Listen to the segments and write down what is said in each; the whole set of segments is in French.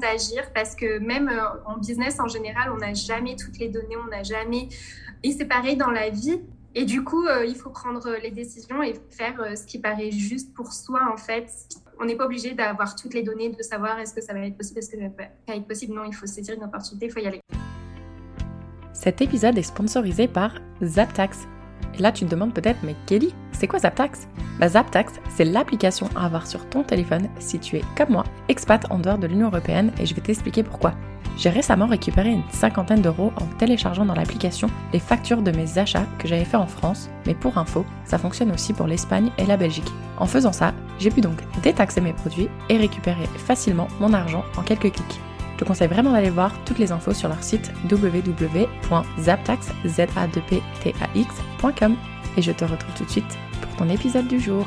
d'agir parce que même en business en général, on n'a jamais toutes les données, on n'a jamais... Et c'est pareil dans la vie. Et du coup, il faut prendre les décisions et faire ce qui paraît juste pour soi, en fait. On n'est pas obligé d'avoir toutes les données, de savoir est-ce que ça va être possible, est-ce que ça va pas être possible. Non, il faut saisir une opportunité, il faut y aller. Cet épisode est sponsorisé par ZapTax. Et là, tu te demandes peut-être, mais Kelly, c'est quoi ZapTax? Bah, ZapTax, c'est l'application à avoir sur ton téléphone si tu es, comme moi, expat en dehors de l'Union Européenne et je vais t'expliquer pourquoi. J'ai récemment récupéré une cinquantaine d'euros en téléchargeant dans l'application les factures de mes achats que j'avais fait en France, mais pour info, ça fonctionne aussi pour l'Espagne et la Belgique. En faisant ça, j'ai pu donc détaxer mes produits et récupérer facilement mon argent en quelques clics. Je te conseille vraiment d'aller voir toutes les infos sur leur site www.zaptax.com et je te retrouve tout de suite pour ton épisode du jour.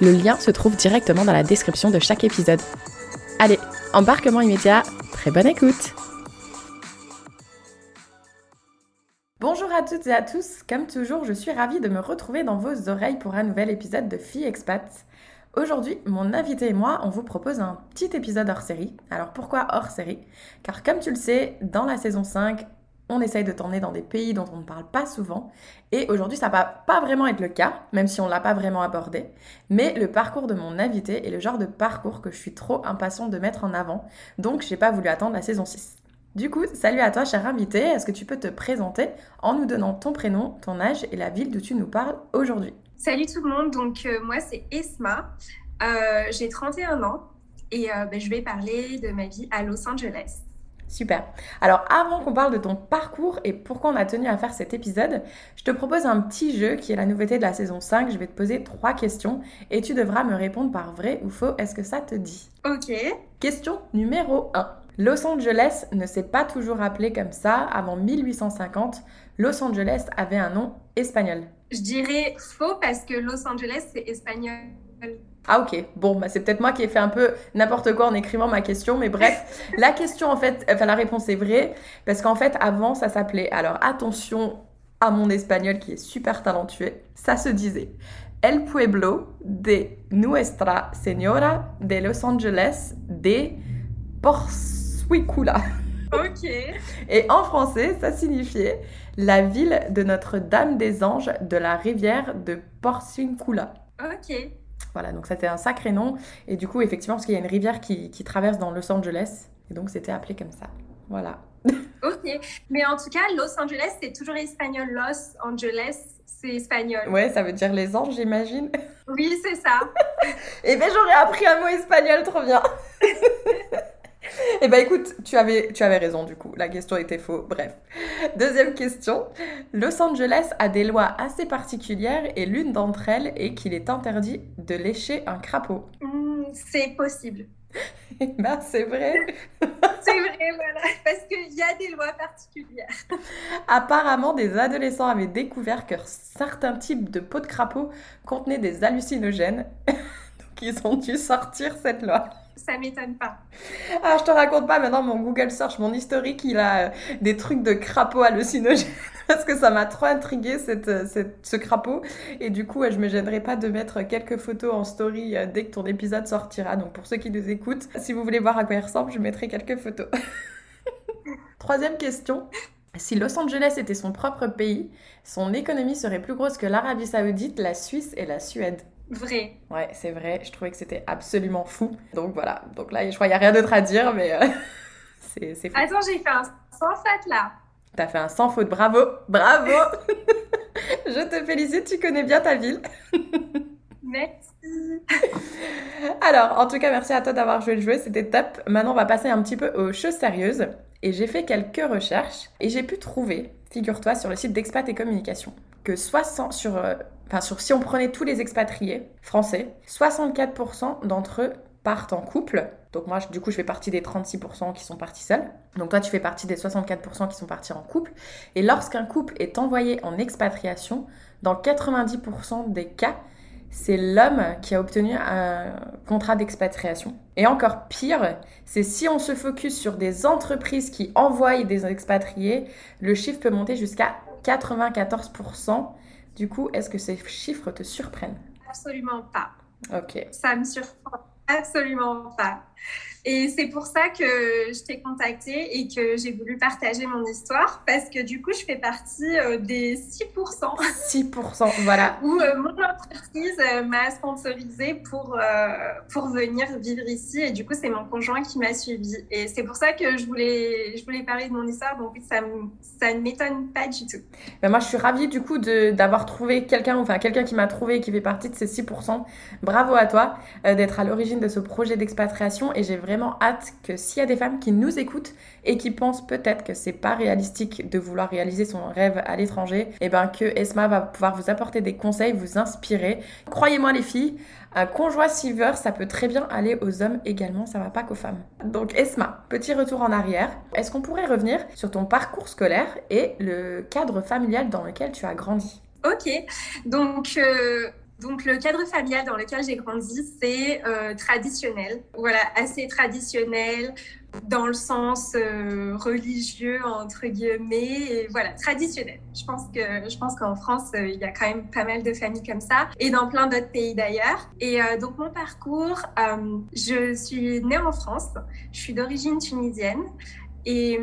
le lien se trouve directement dans la description de chaque épisode. Allez, embarquement immédiat, très bonne écoute Bonjour à toutes et à tous, comme toujours je suis ravie de me retrouver dans vos oreilles pour un nouvel épisode de Fille Expat. Aujourd'hui, mon invité et moi, on vous propose un petit épisode hors série. Alors pourquoi hors série? Car comme tu le sais, dans la saison 5, on essaye de t'emmener dans des pays dont on ne parle pas souvent. Et aujourd'hui, ça va pas vraiment être le cas, même si on ne l'a pas vraiment abordé. Mais le parcours de mon invité est le genre de parcours que je suis trop impatiente de mettre en avant. Donc, j'ai pas voulu attendre la saison 6. Du coup, salut à toi, cher invité. Est-ce que tu peux te présenter en nous donnant ton prénom, ton âge et la ville d'où tu nous parles aujourd'hui? Salut tout le monde. Donc, euh, moi, c'est Esma. Euh, j'ai 31 ans et euh, ben, je vais parler de ma vie à Los Angeles. Super. Alors avant qu'on parle de ton parcours et pourquoi on a tenu à faire cet épisode, je te propose un petit jeu qui est la nouveauté de la saison 5. Je vais te poser trois questions et tu devras me répondre par vrai ou faux. Est-ce que ça te dit? Ok. Question numéro 1. Los Angeles ne s'est pas toujours appelé comme ça. Avant 1850, Los Angeles avait un nom espagnol. Je dirais faux parce que Los Angeles, c'est espagnol. Ah ok, bon, bah, c'est peut-être moi qui ai fait un peu n'importe quoi en écrivant ma question, mais bref, la question en fait, enfin la réponse est vraie, parce qu'en fait avant ça s'appelait, alors attention à mon espagnol qui est super talentueux, ça se disait El Pueblo de Nuestra Señora de Los Angeles de Porciúncula. Ok. Et en français, ça signifiait la ville de Notre-Dame des Anges de la rivière de Porciúncula. Ok. Voilà, donc c'était un sacré nom. Et du coup, effectivement, parce qu'il y a une rivière qui, traverse dans Los Angeles. Et donc, c'était appelé comme ça. Voilà. ok. Mais en tout cas, Los Angeles, c'est toujours espagnol. Los Angeles, c'est espagnol. Ouais, ça veut dire les anges, j'imagine. Oui, c'est ça. Et eh bien, j'aurais appris un mot espagnol, trop bien. Eh ben écoute, tu avais, tu avais raison du coup, la question était faux. Bref. Deuxième question. Los Angeles a des lois assez particulières et l'une d'entre elles est qu'il est interdit de lécher un crapaud. Hmm, c'est possible. ben c'est vrai. c'est vrai, voilà, parce qu'il y a des lois particulières. Apparemment, des adolescents avaient découvert que certains types de peaux de crapaud contenaient des hallucinogènes. Donc ils ont dû sortir cette loi ça m'étonne pas. Ah, je te raconte pas maintenant mon Google Search, mon historique, il a euh, des trucs de crapaud hallucinogènes parce que ça m'a trop intrigué euh, ce crapaud. Et du coup, je me gênerai pas de mettre quelques photos en story euh, dès que ton épisode sortira. Donc pour ceux qui nous écoutent, si vous voulez voir à quoi il ressemble, je mettrai quelques photos. Troisième question. Si Los Angeles était son propre pays, son économie serait plus grosse que l'Arabie Saoudite, la Suisse et la Suède. Vrai. Ouais, c'est vrai. Je trouvais que c'était absolument fou. Donc voilà. Donc là, je crois qu'il n'y a rien d'autre à dire, mais euh, c'est fou. Attends, j'ai fait un sans faute là. T'as fait un sans faute. Bravo. Bravo. je te félicite. Tu connais bien ta ville. Merci. Alors, en tout cas, merci à toi d'avoir joué le jeu. C'était top. Maintenant, on va passer un petit peu aux choses sérieuses. Et j'ai fait quelques recherches et j'ai pu trouver, figure-toi, sur le site d'Expat et Communication, que 60 sur euh, enfin sur, si on prenait tous les expatriés français, 64% d'entre eux partent en couple. Donc moi, du coup, je fais partie des 36% qui sont partis seuls. Donc toi, tu fais partie des 64% qui sont partis en couple. Et lorsqu'un couple est envoyé en expatriation, dans 90% des cas, c'est l'homme qui a obtenu un contrat d'expatriation. Et encore pire, c'est si on se focus sur des entreprises qui envoient des expatriés, le chiffre peut monter jusqu'à 94%. Du coup, est-ce que ces chiffres te surprennent? Absolument pas. Ok. Ça me surprend absolument pas. Et c'est pour ça que je t'ai contacté et que j'ai voulu partager mon histoire parce que du coup, je fais partie euh, des 6%. 6%, voilà. Où euh, mon entreprise euh, m'a sponsorisé pour, pour venir vivre ici. Et du coup, c'est mon conjoint qui m'a suivi. Et c'est pour ça que je voulais, je voulais parler de mon histoire. Donc, ça, ça ne m'étonne pas du tout. Mais moi, je suis ravie du coup d'avoir trouvé quelqu'un, enfin quelqu'un qui m'a trouvé et qui fait partie de ces 6%. Bravo à toi d'être à l'origine de ce projet d'expatriation. Et j'ai vraiment hâte que s'il y a des femmes qui nous écoutent et qui pensent peut-être que c'est pas réalistique de vouloir réaliser son rêve à l'étranger, et eh ben que Esma va pouvoir vous apporter des conseils, vous inspirer. Croyez-moi les filles, un conjoint silver, ça peut très bien aller aux hommes également, ça va pas qu'aux femmes. Donc Esma, petit retour en arrière. Est-ce qu'on pourrait revenir sur ton parcours scolaire et le cadre familial dans lequel tu as grandi? Ok, donc euh, donc le cadre familial dans lequel j'ai grandi, c'est euh, traditionnel. Voilà, assez traditionnel dans le sens euh, religieux entre guillemets et voilà traditionnel. Je pense que je pense qu'en France euh, il y a quand même pas mal de familles comme ça et dans plein d'autres pays d'ailleurs. Et donc mon parcours, je suis née en France, je suis d'origine tunisienne et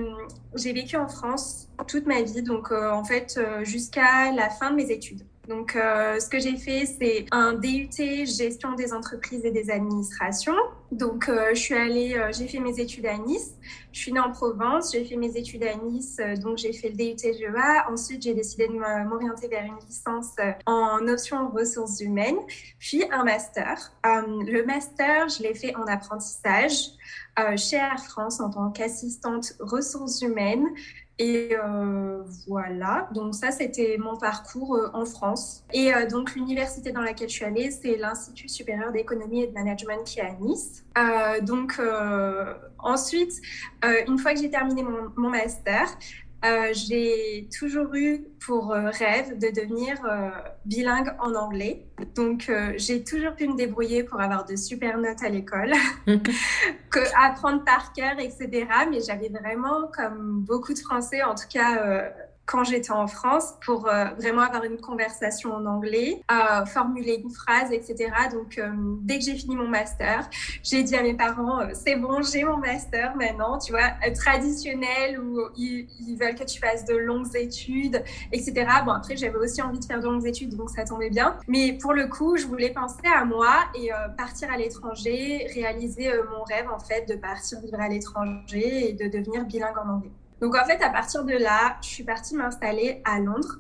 j'ai vécu en France toute ma vie, donc en fait jusqu'à la fin de mes études. Donc, euh, ce que j'ai fait, c'est un DUT gestion des entreprises et des administrations. Donc, euh, je suis allée, euh, j'ai fait mes études à Nice. Je suis née en Provence, j'ai fait mes études à Nice, donc j'ai fait le DUT GEA. Ensuite, j'ai décidé de m'orienter vers une licence en option ressources humaines, puis un master. le master, je l'ai fait en apprentissage chez Air France en tant qu'assistante ressources humaines. Et euh, voilà, donc ça c'était mon parcours euh, en France. Et euh, donc l'université dans laquelle je suis allée, c'est l'Institut supérieur d'économie et de management qui est à Nice. donc ensuite, une fois que j'ai terminé mon, mon master, euh, j'ai toujours eu pour euh, rêve de devenir euh, bilingue en anglais. Donc, j'ai toujours pu me débrouiller pour avoir de super notes à l'école, apprendre par cœur, etc. Mais j'avais vraiment, comme beaucoup de Français, en tout cas quand j'étais en France pour euh, vraiment avoir une conversation en anglais, euh, formuler une phrase, etc. Donc, euh, dès que j'ai fini mon master, j'ai dit à mes parents, c'est bon, j'ai mon master maintenant, tu vois, traditionnel où ils, veulent que tu fasses de longues études, etc. Bon, après, j'avais aussi envie de faire de longues études, donc ça tombait bien. Mais pour le coup, je voulais penser à moi et partir à l'étranger, réaliser mon rêve, en fait, de partir vivre à l'étranger et de devenir bilingue en anglais. Donc en fait, à partir de là, je suis partie m'installer à Londres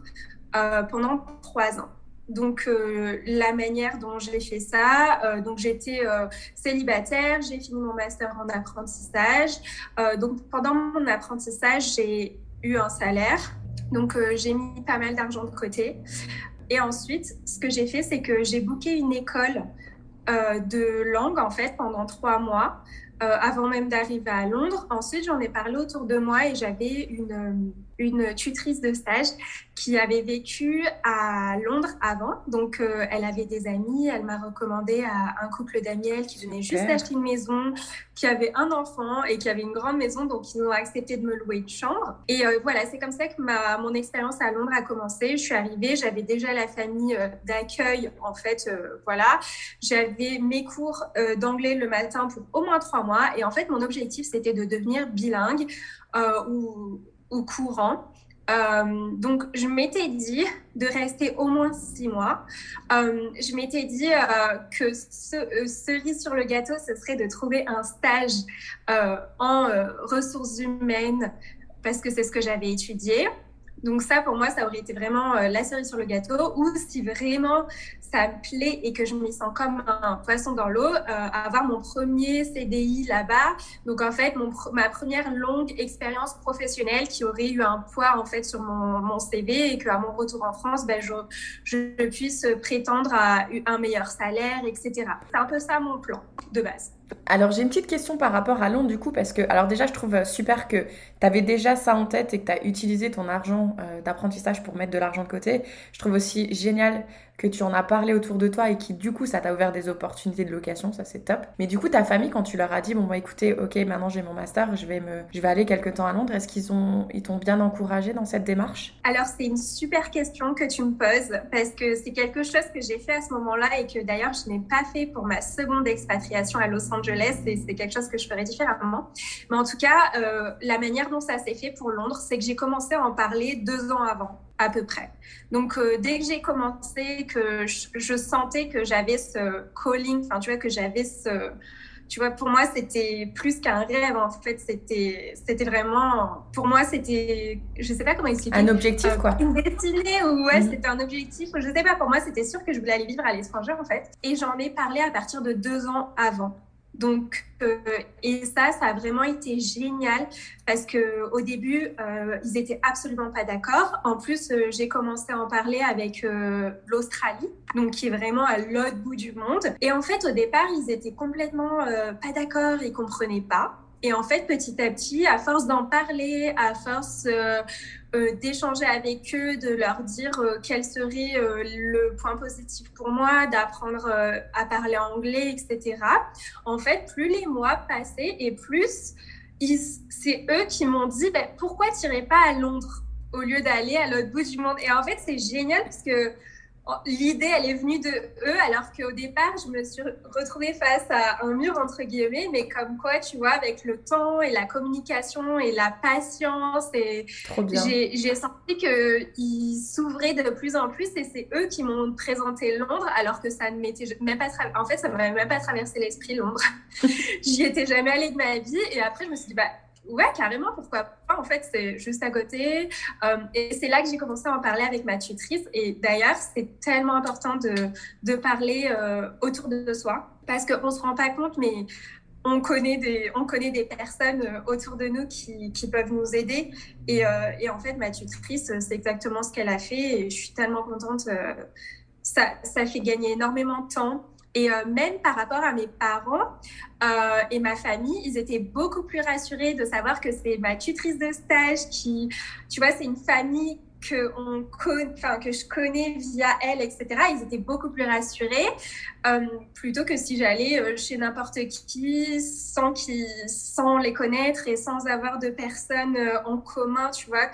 euh, pendant trois ans. Donc euh, la manière dont j'ai fait ça, euh, donc j'étais célibataire, j'ai fini mon master en apprentissage. donc pendant mon apprentissage, j'ai eu un salaire. Donc j'ai mis pas mal d'argent de côté. Et ensuite, ce que j'ai fait, c'est que j'ai booké une école de langue en fait pendant trois mois. Euh, avant même d'arriver à Londres. Ensuite, j'en ai parlé autour de moi et j'avais une, une tutrice de stage qui avait vécu à Londres avant. Donc, euh, elle avait des amis. Elle m'a recommandé à un couple d'amis qui venait juste d'acheter une maison, qui avait un enfant et qui avait une grande maison. Donc, ils ont accepté de me louer une chambre. Et euh, voilà, c'est comme ça que ma, mon expérience à Londres a commencé. Je suis arrivée, j'avais déjà la famille d'accueil. En fait, voilà, j'avais mes cours d'anglais le matin pour au moins trois mois et en fait, mon objectif, c'était de devenir bilingue euh, ou, ou, courant. Euh, donc, je m'étais dit de rester au moins six mois. Euh, je m'étais dit que ce, cerise sur le gâteau, ce serait de trouver un stage en ressources humaines parce que c'est ce que j'avais étudié. Donc ça, pour moi, ça aurait été vraiment la cerise sur le gâteau. Ou si vraiment ça me plaît et que je me sens comme un poisson dans l'eau, euh, avoir mon premier CDI là-bas. Donc en fait, mon, ma première longue expérience professionnelle qui aurait eu un poids en fait sur mon, mon CV et qu'à mon retour en France, ben, je, je puisse prétendre à un meilleur salaire, etc. C'est un peu ça mon plan de base. Alors j'ai une petite question par rapport à Londres du coup parce que alors déjà je trouve super que tu avais déjà ça en tête et que tu utilisé ton argent euh, d'apprentissage pour mettre de l'argent de côté. Je trouve aussi génial que tu en as parlé autour de toi et qui du coup ça t'a ouvert des opportunités de location, ça c'est top. Mais du coup ta famille quand tu leur as dit bon bah écoutez, OK, maintenant j'ai mon master, je vais me je vais aller quelque temps à Londres, est-ce qu'ils ont ils t'ont bien encouragé dans cette démarche? Alors c'est une super question que tu me poses parce que c'est quelque chose que j'ai fait à ce moment-là et que d'ailleurs je n'ai pas fait pour ma seconde expatriation à Los Angeles et c'est quelque chose que je ferais différemment. Mais en tout cas, euh, la manière dont ça s'est fait pour Londres, c'est que j'ai commencé à en parler deux ans avant à peu près. Donc, euh, dès que j'ai commencé, que je, sentais que j'avais ce calling, enfin, tu vois, que j'avais ce... Tu vois, pour moi, c'était plus qu'un rêve, en fait, c'était, c'était vraiment... Pour moi, c'était... Je sais pas comment expliquer. Un objectif, quoi. Une destinée, ou ouais, mhm. c'était un objectif. Je sais pas, pour moi, c'était sûr que je voulais aller vivre à l'étranger, en fait. Et j'en ai parlé à partir de deux ans avant. Donc, euh, et ça, ça a vraiment été génial parce que au début, euh, ils étaient absolument pas d'accord. En plus, euh, j'ai commencé à en parler avec l'Australie, donc qui est vraiment à l'autre bout du monde. Et en fait, au départ, ils étaient complètement pas d'accord, ils comprenaient pas. Et en fait, petit à petit, à force d'en parler, à force euh, euh, d'échanger avec eux, de leur dire euh, quel serait le point positif pour moi, d'apprendre à parler anglais, etc. En fait, plus les mois passaient et plus c'est eux qui m'ont dit ben, pourquoi tu n'irais pas à Londres au lieu d'aller à l'autre bout du monde? Et en fait, c'est génial parce que l'idée, elle est venue de eux, alors qu'au départ, je me suis retrouvée face à un mur, entre guillemets, mais comme quoi, tu vois, avec le temps et la communication et la patience, et j'ai senti qu'ils s'ouvraient de plus en plus, et c'est eux qui m'ont présenté Londres, alors que ça ne m'était même pas, en fait, ça ne m'avait même pas traversé l'esprit, Londres. J'y étais jamais allée de ma vie, et après, je me suis dit, bah, Ouais, carrément, pourquoi pas. En fait, c'est juste à côté. Euh, et c'est là que j'ai commencé à en parler avec ma tutrice. Et d'ailleurs, c'est tellement important de, de parler euh, autour de soi parce qu'on ne se rend pas compte, mais on connaît des, on connaît des personnes euh, autour de nous qui, qui peuvent nous aider. Et, et, en fait, ma tutrice, c'est exactement ce qu'elle a fait. Et je suis tellement contente. ça, ça fait gagner énormément de temps. Et euh, même par rapport à mes parents euh, et ma famille, ils étaient beaucoup plus rassurés de savoir que c'est ma tutrice de stage qui, tu vois, c'est une famille que, je connais via elle, etc., ils étaient beaucoup plus rassurés, euh, plutôt que si j'allais chez n'importe qui sans, les connaître et sans avoir de personnes en commun, tu vois.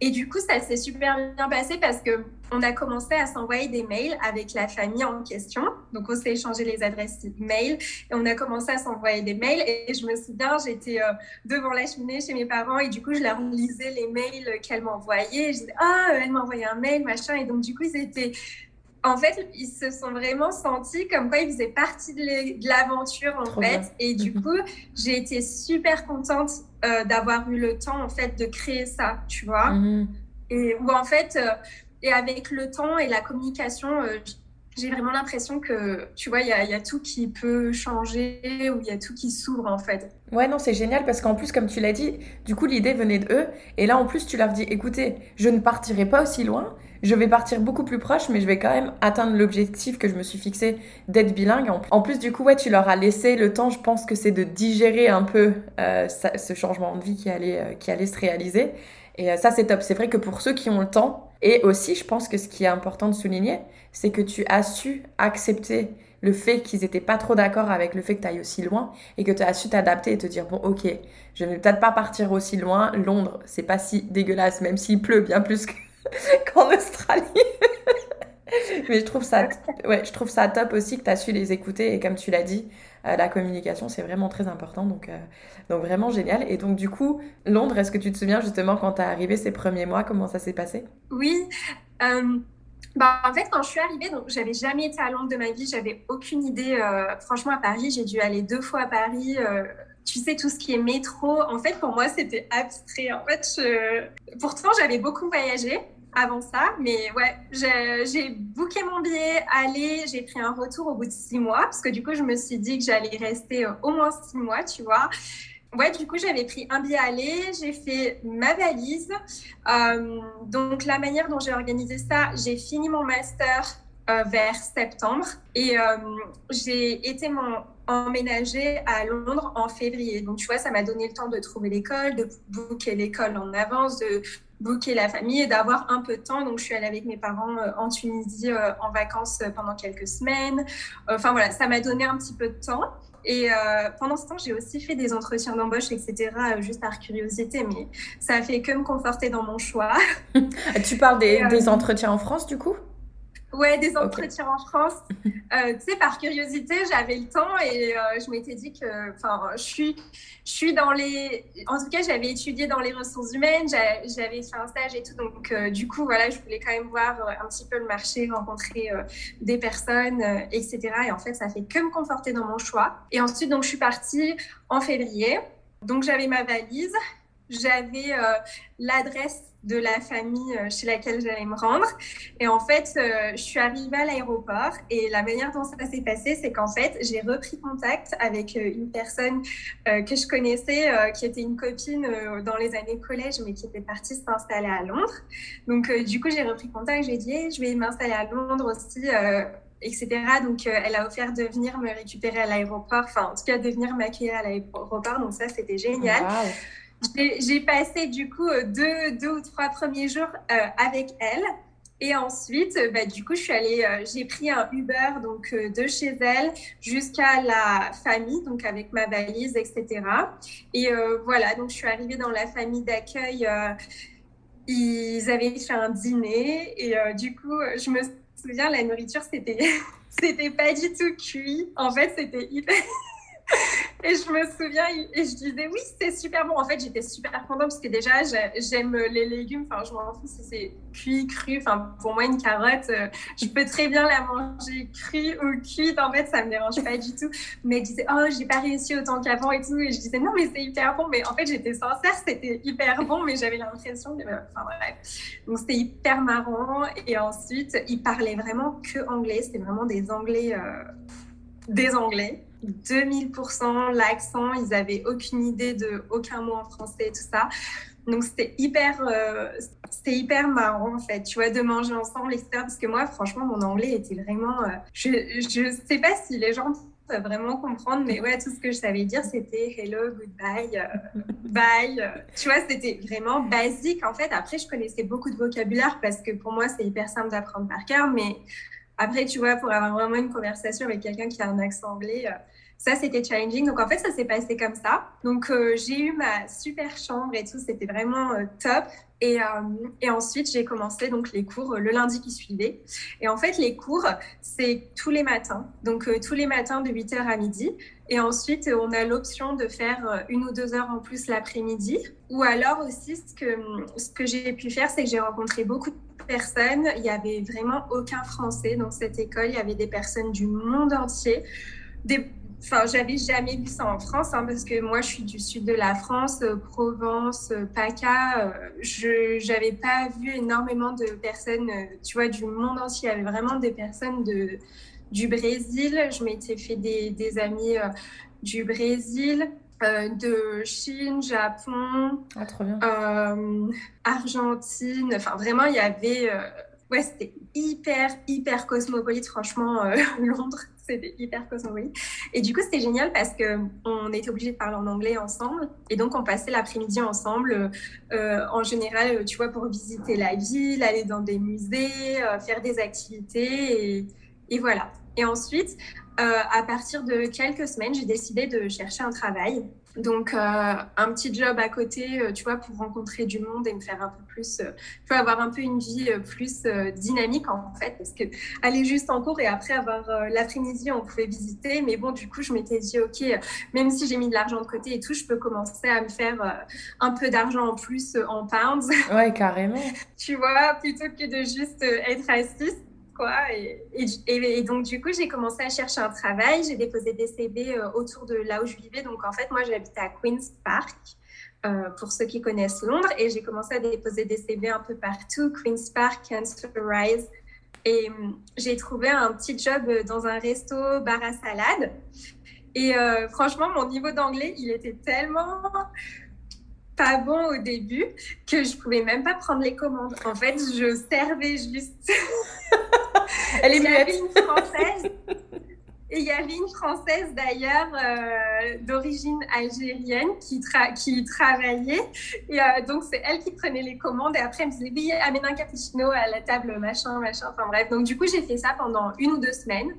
Et du coup, ça s'est super bien passé parce que on a commencé à s'envoyer des mails avec la famille en question. Donc, on s'est échangé les adresses mail et on a commencé à s'envoyer des mails. Et je me souviens, j'étais devant la cheminée chez mes parents et du coup, je leur lisais les mails qu'elles m'envoyaient je disais, ah, elle m'a envoyé un mail, machin. Et donc, du coup, ils étaient. En fait, ils se sont vraiment sentis comme quoi ils faisaient partie de l'aventure, en fait. Et du mhm. coup, j'ai été super contente euh, d'avoir eu le temps, en fait, de créer ça, tu vois. Mhm. Et où, en fait, euh, et avec le temps et la communication, euh, j'ai vraiment l'impression que, tu vois, il y, a tout qui peut changer ou il y a tout qui s'ouvre en fait. Ouais, non, c'est génial parce qu'en plus, comme tu l'as dit, du coup, l'idée venait de eux. Et là, en plus, tu leur dis, écoutez, je ne partirai pas aussi loin, je vais partir beaucoup plus proche, mais je vais quand même atteindre l'objectif que je me suis fixé d'être bilingue. En plus, du coup, ouais, tu leur as laissé le temps, je pense que c'est de digérer un peu euh, ce changement de vie qui allait, euh, qui allait se réaliser. Et ça, c'est top. C'est vrai que pour ceux qui ont le temps, et aussi, je pense que ce qui est important de souligner, c'est que tu as su accepter le fait qu'ils n'étaient pas trop d'accord avec le fait que tu ailles aussi loin et que tu as su t'adapter et te dire bon ok je ne vais peut-être pas partir aussi loin. Londres c'est pas si dégueulasse même s'il pleut bien plus qu'en Australie. Mais je trouve ça, ouais, je trouve ça top aussi que tu as su les écouter et comme tu l'as dit, la communication c'est vraiment très important donc, euh, donc vraiment génial. Et donc du coup, Londres, est-ce que tu te souviens justement quand tu es arrivé ces premiers mois, comment ça s'est passé? Oui. Euh, bah, en fait, quand je suis arrivée, donc j'avais jamais été à Londres de ma vie, j'avais aucune idée. franchement, à Paris, j'ai dû aller deux fois à Paris tu sais, tout ce qui est métro, en fait, pour moi, c'était abstrait. En fait, pourtant, j'avais beaucoup voyagé avant ça. Mais ouais, j'ai booké mon billet, aller, j'ai pris un retour au bout de six mois, parce que du coup, je me suis dit que j'allais rester euh, au moins six mois, tu vois. Ouais, du coup, j'avais pris un billet aller, j'ai fait ma valise. Euh, donc, la manière dont j'ai organisé ça, j'ai fini mon master euh, vers septembre et j'ai été mon, emménager à Londres en février. Donc, tu vois, ça m'a donné le temps de trouver l'école, de booker l'école en avance, de booker la famille et d'avoir un peu de temps. Donc, je suis allée avec mes parents euh, en Tunisie euh, en vacances euh, pendant quelques semaines. Enfin, voilà, ça m'a donné un petit peu de temps. Et pendant ce temps, j'ai aussi fait des entretiens d'embauche, etc., juste par curiosité, mais ça a fait que me conforter dans mon choix. tu parles des, des entretiens en France, du coup? Ouais, des entretiens en France. Euh, tu sais, par curiosité, j'avais le temps et euh, je m'étais dit que, enfin, je suis, je suis dans les, en tout cas, j'avais étudié dans les ressources humaines, j'avais fait un stage et tout, donc euh, du coup, voilà, je voulais quand même voir un petit peu le marché, rencontrer des personnes, etc. Et en fait, ça fait que me conforter dans mon choix. Et ensuite, donc, je suis partie en février. Donc, j'avais ma valise, j'avais l'adresse de la famille euh, chez laquelle j'allais me rendre. Et en fait, euh, je suis arrivée à l'aéroport et la manière dont ça s'est passé, c'est qu'en fait, j'ai repris contact avec euh, une personne que je connaissais, qui était une copine dans les années collège, mais qui était partie s'installer à Londres. Donc, du coup, j'ai repris contact, j'ai dit, je vais m'installer à Londres aussi etc. Donc, elle a offert de venir me récupérer à l'aéroport, enfin, en tout cas, de venir m'accueillir à l'aéroport. Donc, ça, c'était génial. J'ai passé du coup euh, deux, ou trois premiers jours euh, avec elle. Et ensuite, euh, bah, du coup, je suis allée, j'ai pris un Uber donc de chez elle jusqu'à la famille, donc avec ma valise, etc. Et voilà, donc je suis arrivée dans la famille d'accueil. ils avaient fait un dîner et du coup, je me souviens, la nourriture, c'était, c'était pas du tout cuit. En fait, c'était hyper et je me souviens, et je disais oui, c'est super bon. En fait, j'étais super contente parce que déjà, j'aime les légumes. Enfin, je m'en fous si c'est cuit, cru. Enfin, pour moi, une carotte, euh, je peux très bien la manger crue ou cuite. En fait, ça me dérange pas du tout. Mais je disais, oh, j'ai pas réussi autant qu'avant et tout. Et je disais, non, mais c'est hyper bon. Mais en fait, j'étais sincère, c'était hyper bon, mais j'avais l'impression que, enfin, bref. Donc, c'était hyper marrant. Et ensuite, ils parlaient vraiment que anglais. C'était vraiment des anglais, euh, des anglais. 2000% l'accent, ils avaient aucune idée de aucun mot en français, tout ça. Donc c'était hyper, euh, c'était hyper marrant en fait, tu vois, de manger ensemble, etc. Parce que moi, franchement, mon anglais était vraiment, euh, je, je sais pas si les gens peuvent vraiment comprendre, mais ouais, tout ce que je savais dire, c'était hello, goodbye, euh, bye. tu vois, c'était vraiment basique en fait. Après, je connaissais beaucoup de vocabulaire parce que pour moi, c'est hyper simple d'apprendre par cœur, mais après, tu vois, pour avoir vraiment une conversation avec quelqu'un qui a un accent anglais, ça, c'était challenging. Donc, en fait, ça s'est passé comme ça. Donc, euh, j'ai eu ma super chambre et tout. C'était vraiment euh, top. Et, euh, et, ensuite, j'ai commencé donc les cours le lundi qui suivait. Et en fait, les cours, c'est tous les matins. Donc, tous les matins de 8h à midi. Et ensuite, on a l'option de faire une ou deux heures en plus l'après-midi. Ou alors aussi, ce que, ce que j'ai pu faire, c'est que j'ai rencontré beaucoup de personnes. Il n'y avait vraiment aucun Français dans cette école. Il y avait des personnes du monde entier. Enfin, j'avais jamais vu ça en France, hein, parce que moi, je suis du sud de la France, euh, Provence, euh, PACA. Euh, je n'avais pas vu énormément de personnes, tu vois, du monde entier. Il y avait vraiment des personnes du Brésil. Je m'étais fait des amis du Brésil. De Chine, Japon, ah, Argentine, enfin vraiment il y avait, ouais c'était hyper hyper cosmopolite franchement Londres c'était hyper cosmopolite. Et du coup, c'était génial parce qu'on était obligés de parler en anglais ensemble. Et donc, on passait l'après-midi ensemble, euh, en général, tu vois, pour visiter la ville, aller dans des musées, euh, faire des activités. Et, et, voilà. Et ensuite, à partir de quelques semaines, j'ai décidé de chercher un travail. Donc, euh, un petit job à côté, euh, tu vois, pour rencontrer du monde et me faire un peu plus, euh, tu vois, avoir un peu une vie plus dynamique en fait, parce que aller juste en cours et après avoir l'après-midi, on pouvait visiter. Mais bon, du coup, je m'étais dit, ok, même si j'ai mis de l'argent de côté et tout, je peux commencer à me faire un peu d'argent en plus en pounds. Ouais, carrément. tu vois, plutôt que de juste être assise Et, donc, du coup, j'ai commencé à chercher un travail. J'ai déposé des CV euh, autour de là où je vivais. Donc, en fait, moi, j'habitais à Queen's Park, euh, pour ceux qui connaissent Londres. Et j'ai commencé à déposer des CV un peu partout. Queen's Park, Cancer Rise. Et hum, j'ai trouvé un petit job dans un resto bar à salade. Et euh, franchement, mon niveau d'anglais, il était tellement pas bon au début que je pouvais même pas prendre les commandes. En fait, je servais juste. Elle est muette. une française. Et il y avait une française d'ailleurs euh, d'origine algérienne qui, qui travaillait. Et euh, donc c'est elle qui prenait les commandes. Et après elle me disait oui, amène un cappuccino à la table, machin, machin. Enfin bref. Donc du coup j'ai fait ça pendant une ou deux semaines.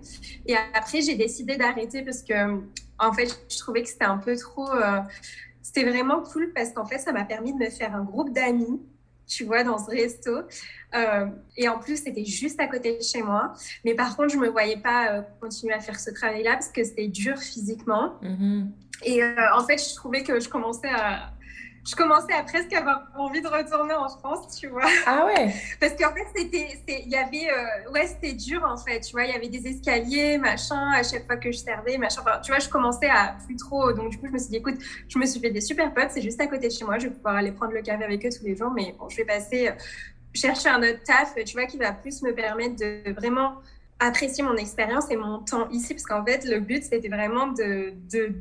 Et après j'ai décidé d'arrêter parce que en fait je trouvais que c'était un peu trop. Euh, c'était vraiment cool parce qu'en fait, ça m'a permis de me faire un groupe d'amis, tu vois, dans ce resto. Euh, et en plus, c'était juste à côté de chez moi. Mais par contre, je ne me voyais pas euh, continuer à faire ce travail-là parce que c'était dur physiquement. Mm-hmm. Et euh, en fait, je trouvais que je commençais à, je commençais à presque avoir envie de retourner en France, tu vois. Ah ouais Parce qu'en fait, c'était, il y avait, euh, ouais, c'était dur en fait, tu vois, il y avait des escaliers, machin, à chaque fois que je servais, machin. Enfin, tu vois, je commençais à plus trop. Donc, du coup, je me suis dit, écoute, je me suis fait des super potes, c'est juste à côté de chez moi, je vais pouvoir aller prendre le café avec eux tous les jours, mais bon, je vais passer, euh, chercher un autre taf, tu vois, qui va plus me permettre de vraiment apprécier mon expérience et mon temps ici, parce qu'en fait, le but, c'était vraiment de, de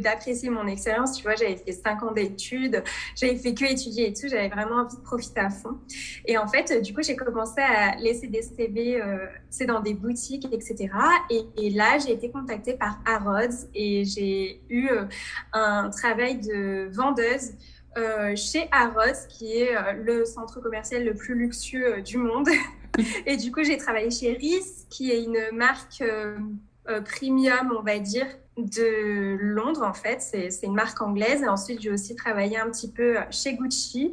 d'apprécier mon expérience. Tu vois, j'avais fait cinq ans d'études, j'avais fait que étudier et tout, j'avais vraiment envie de profiter à fond. Et en fait, du coup, j'ai commencé à laisser des CV, euh, c'est dans des boutiques, etc. Et, là, j'ai été contactée par Harrods et j'ai eu euh, un travail de vendeuse. Euh, chez Harrods, qui est le centre commercial le plus luxueux du monde. et du coup, j'ai travaillé chez RIS, qui est une marque premium, on va dire, de Londres, en fait. C'est une marque anglaise. Et ensuite, j'ai aussi travaillé un petit peu chez Gucci.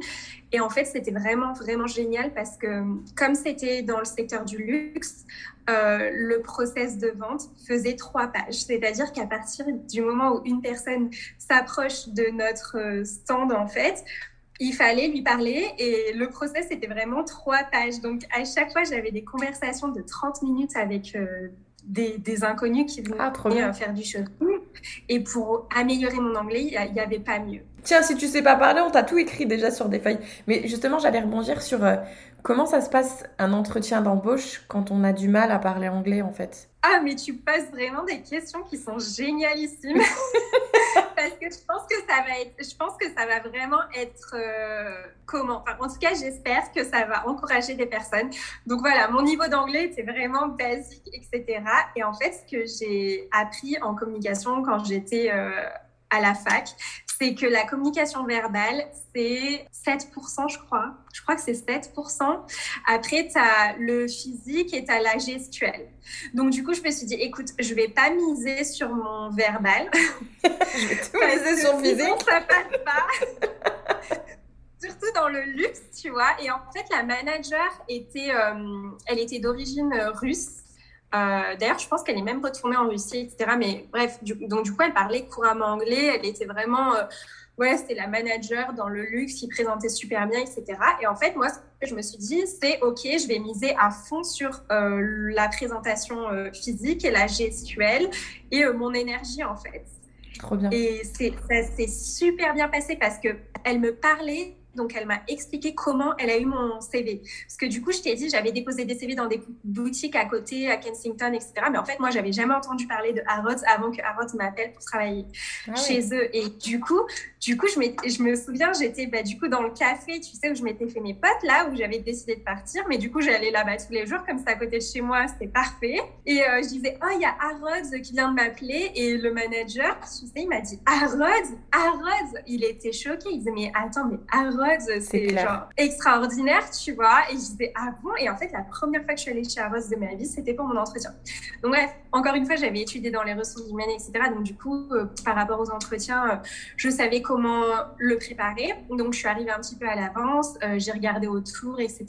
Et en fait, c'était vraiment, vraiment génial parce que comme c'était dans le secteur du luxe, euh, le process de vente faisait trois pages. C'est-à-dire qu'à partir du moment où une personne s'approche de notre stand, en fait, il fallait lui parler et le process était vraiment trois pages. Donc à chaque fois, j'avais des conversations de 30 minutes avec euh, des, inconnus qui venaient ah, faire du shopping. Et pour améliorer mon anglais, il n'y avait pas mieux. Tiens, si tu sais pas parler, on t'a tout écrit déjà sur des feuilles. Mais justement, j'allais rebondir sur euh, comment ça se passe un entretien d'embauche quand on a du mal à parler anglais en fait? Ah, mais tu poses vraiment des questions qui sont génialissimes. Parce que je pense que ça va être, je pense que ça va vraiment être euh, comment. En tout cas, j'espère que ça va encourager des personnes. Donc voilà, mon niveau d'anglais était vraiment basique, etc. Et en fait, ce que j'ai appris en communication quand j'étais euh, à la fac, c'est que la communication verbale, c'est 7%, je crois. Je crois que c'est 7%. Après, tu as le physique et tu as la gestuelle. Donc, du coup, je me suis dit, écoute, je vais pas miser sur mon verbal. je vais tout miser sur le physique. Ça passe pas. Surtout dans le luxe, tu vois. Et en fait, la manager était, euh, elle était d'origine russe. Euh, d'ailleurs, je pense qu'elle est même retournée en Russie, etc. Mais bref, donc du coup, elle parlait couramment anglais. Elle était vraiment, euh, ouais, c'était la manager dans le luxe, qui présentait super bien, etc. Et en fait, moi, ce que je me suis dit, c'est OK, je vais miser à fond sur euh, la présentation physique et la gestuelle et mon énergie, en fait. Trop bien. Et ça s'est super bien passé parce que elle me parlait donc, elle m'a expliqué comment elle a eu mon CV. Parce que du coup, je t'ai dit, j'avais déposé des CV dans des boutiques à côté, à Kensington, etc. Mais en fait, moi, j'avais jamais entendu parler de Harrods avant que Harrods m'appelle pour travailler ah chez eux. Et du coup, du coup, je, je me souviens, j'étais bah, du coup dans le café, tu sais, où je m'étais fait mes potes là, où j'avais décidé de partir. Mais du coup, j'allais là-bas tous les jours, comme c'est à côté de chez moi, c'était parfait. Et euh, je disais, oh, il y a Harrods qui vient de m'appeler. Et le manager, tu sais, il m'a dit, Harrods, Harrods. Il était choqué. Il disait, mais attends, mais Harrods c'est genre extraordinaire, tu vois. Et je disais, ah bon? Et en fait, la première fois que je suis allée chez Rhodes de ma vie, c'était pour mon entretien. Donc bref, encore une fois, j'avais étudié dans les ressources humaines, etc. Donc du coup, euh, par rapport aux entretiens, euh, je savais comment le préparer. Donc je suis arrivée un petit peu à l'avance, euh, j'ai regardé autour, etc.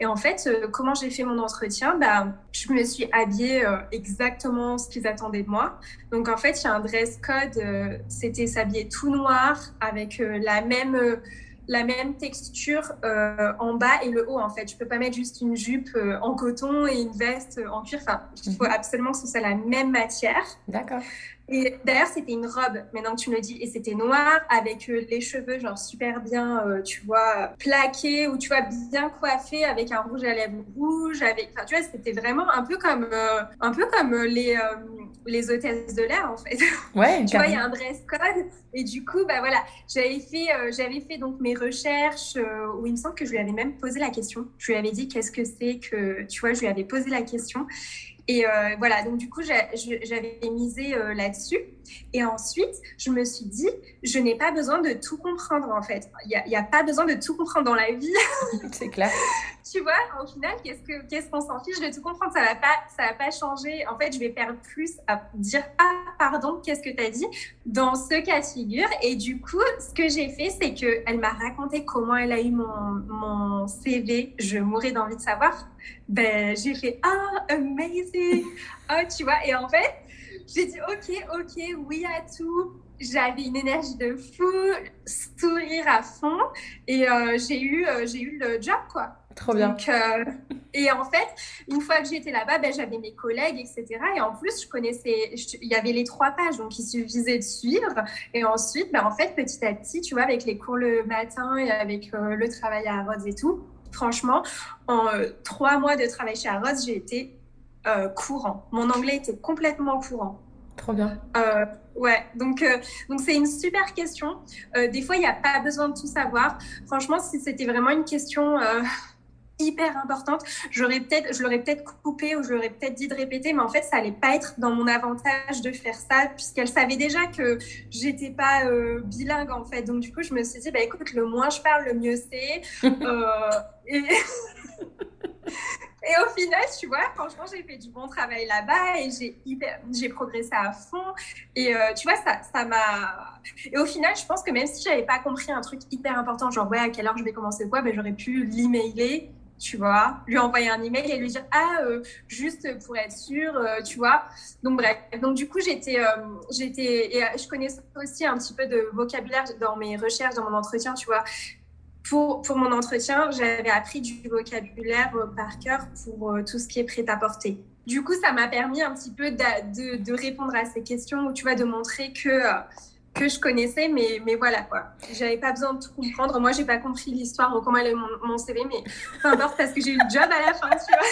Et en fait, comment j'ai fait mon entretien? Bah, Je me suis habillée exactement ce qu'ils attendaient de moi. Donc en fait, il y a un dress code, c'était s'habiller tout noir avec la même la même texture euh, en bas et le haut en fait. Je peux pas mettre juste une jupe euh, en coton et une veste en cuir. Enfin, il faut mhm. absolument que ce soit la même matière. D'accord. Et d'ailleurs, c'était une robe, maintenant que tu me le dis, et c'était noir, avec euh, les cheveux genre super bien, euh, tu vois, plaqués, ou tu vois, bien coiffés, avec un rouge à lèvres rouge, avec, enfin, tu vois, c'était vraiment un peu comme, euh, un peu comme les, les hôtesses de l'air, en fait. Ouais, tu vois, il y a un dress code, et du coup, bah voilà, j'avais fait, j'avais fait donc mes recherches, où il me semble que je lui avais même posé la question. Je lui avais dit qu'est-ce que c'est que, tu vois, je lui avais posé la question. Et euh, voilà, donc du coup, j'avais misé euh, là-dessus. Et ensuite, je me suis dit, je n'ai pas besoin de tout comprendre en fait. Il n'y a, pas besoin de tout comprendre dans la vie. C'est clair. tu vois, au final, qu'est-ce qu'on s'en fiche de tout comprendre? Ça ne va, pas, ça va pas changer. En fait, je vais perdre plus à dire Ah, pardon, qu'est-ce que tu as dit dans ce cas de figure. Et du coup, ce que j'ai fait, c'est qu'elle m'a raconté comment elle a eu mon, mon CV. Je mourrais d'envie de savoir. Ben, j'ai fait Ah, amazing Ah, tu vois, et en fait, j'ai dit ok, ok, oui à tout. J'avais une énergie de fou, sourire à fond, et euh, j'ai eu, euh, j'ai eu le job quoi. Trop bien. Euh, et en fait, une fois que j'étais là-bas, ben, j'avais mes collègues, etc. Et en plus, je connaissais, il y avait les trois pages, donc il suffisait de suivre. Et ensuite, ben, en fait, petit à petit, tu vois, avec les cours le matin et avec le travail à Rhodes et tout, franchement, en trois mois de travail chez Rhodes, j'ai été euh, courant. Mon anglais était complètement courant. Trop bien. Euh, ouais, donc euh, donc c'est une super question. des fois, il n'y a pas besoin de tout savoir. Franchement, si c'était vraiment une question hyper importante, j'aurais peut-être, je l'aurais peut-être coupé ou je l'aurais peut-être dit de répéter, mais en fait, ça allait pas être dans mon avantage de faire ça, puisqu'elle savait déjà que j'étais pas bilingue en fait. Donc du coup, je me suis dit, bah écoute, le moins je parle, le mieux c'est. et... Et au final, tu vois, franchement, j'ai fait du bon travail là-bas et j'ai hyper, j'ai progressé à fond. Et euh, tu vois, ça, ça m'a. Et au final, je pense que même si j'avais pas compris un truc hyper important, genre ouais, à quelle heure je vais commencer quoi, ben j'aurais pu l'emailer, tu vois, lui envoyer un email et lui dire ah euh, juste pour être sûr, euh, tu vois. Donc bref, donc du coup j'étais, j'étais, et je connais aussi un petit peu de vocabulaire dans mes recherches, dans mon entretien, tu vois pour, pour mon entretien, j'avais appris du vocabulaire euh, par cœur pour euh, tout ce qui est prêt-à-porter. Du coup, ça m'a permis un petit peu de, de, répondre à ces questions, ou tu vois, de montrer que euh, que je connaissais, mais, mais voilà quoi. J'avais pas besoin de tout comprendre. Moi, j'ai pas compris l'histoire ou comment elle est mon, mon, CV, mais peu importe parce que j'ai eu le job à la fin.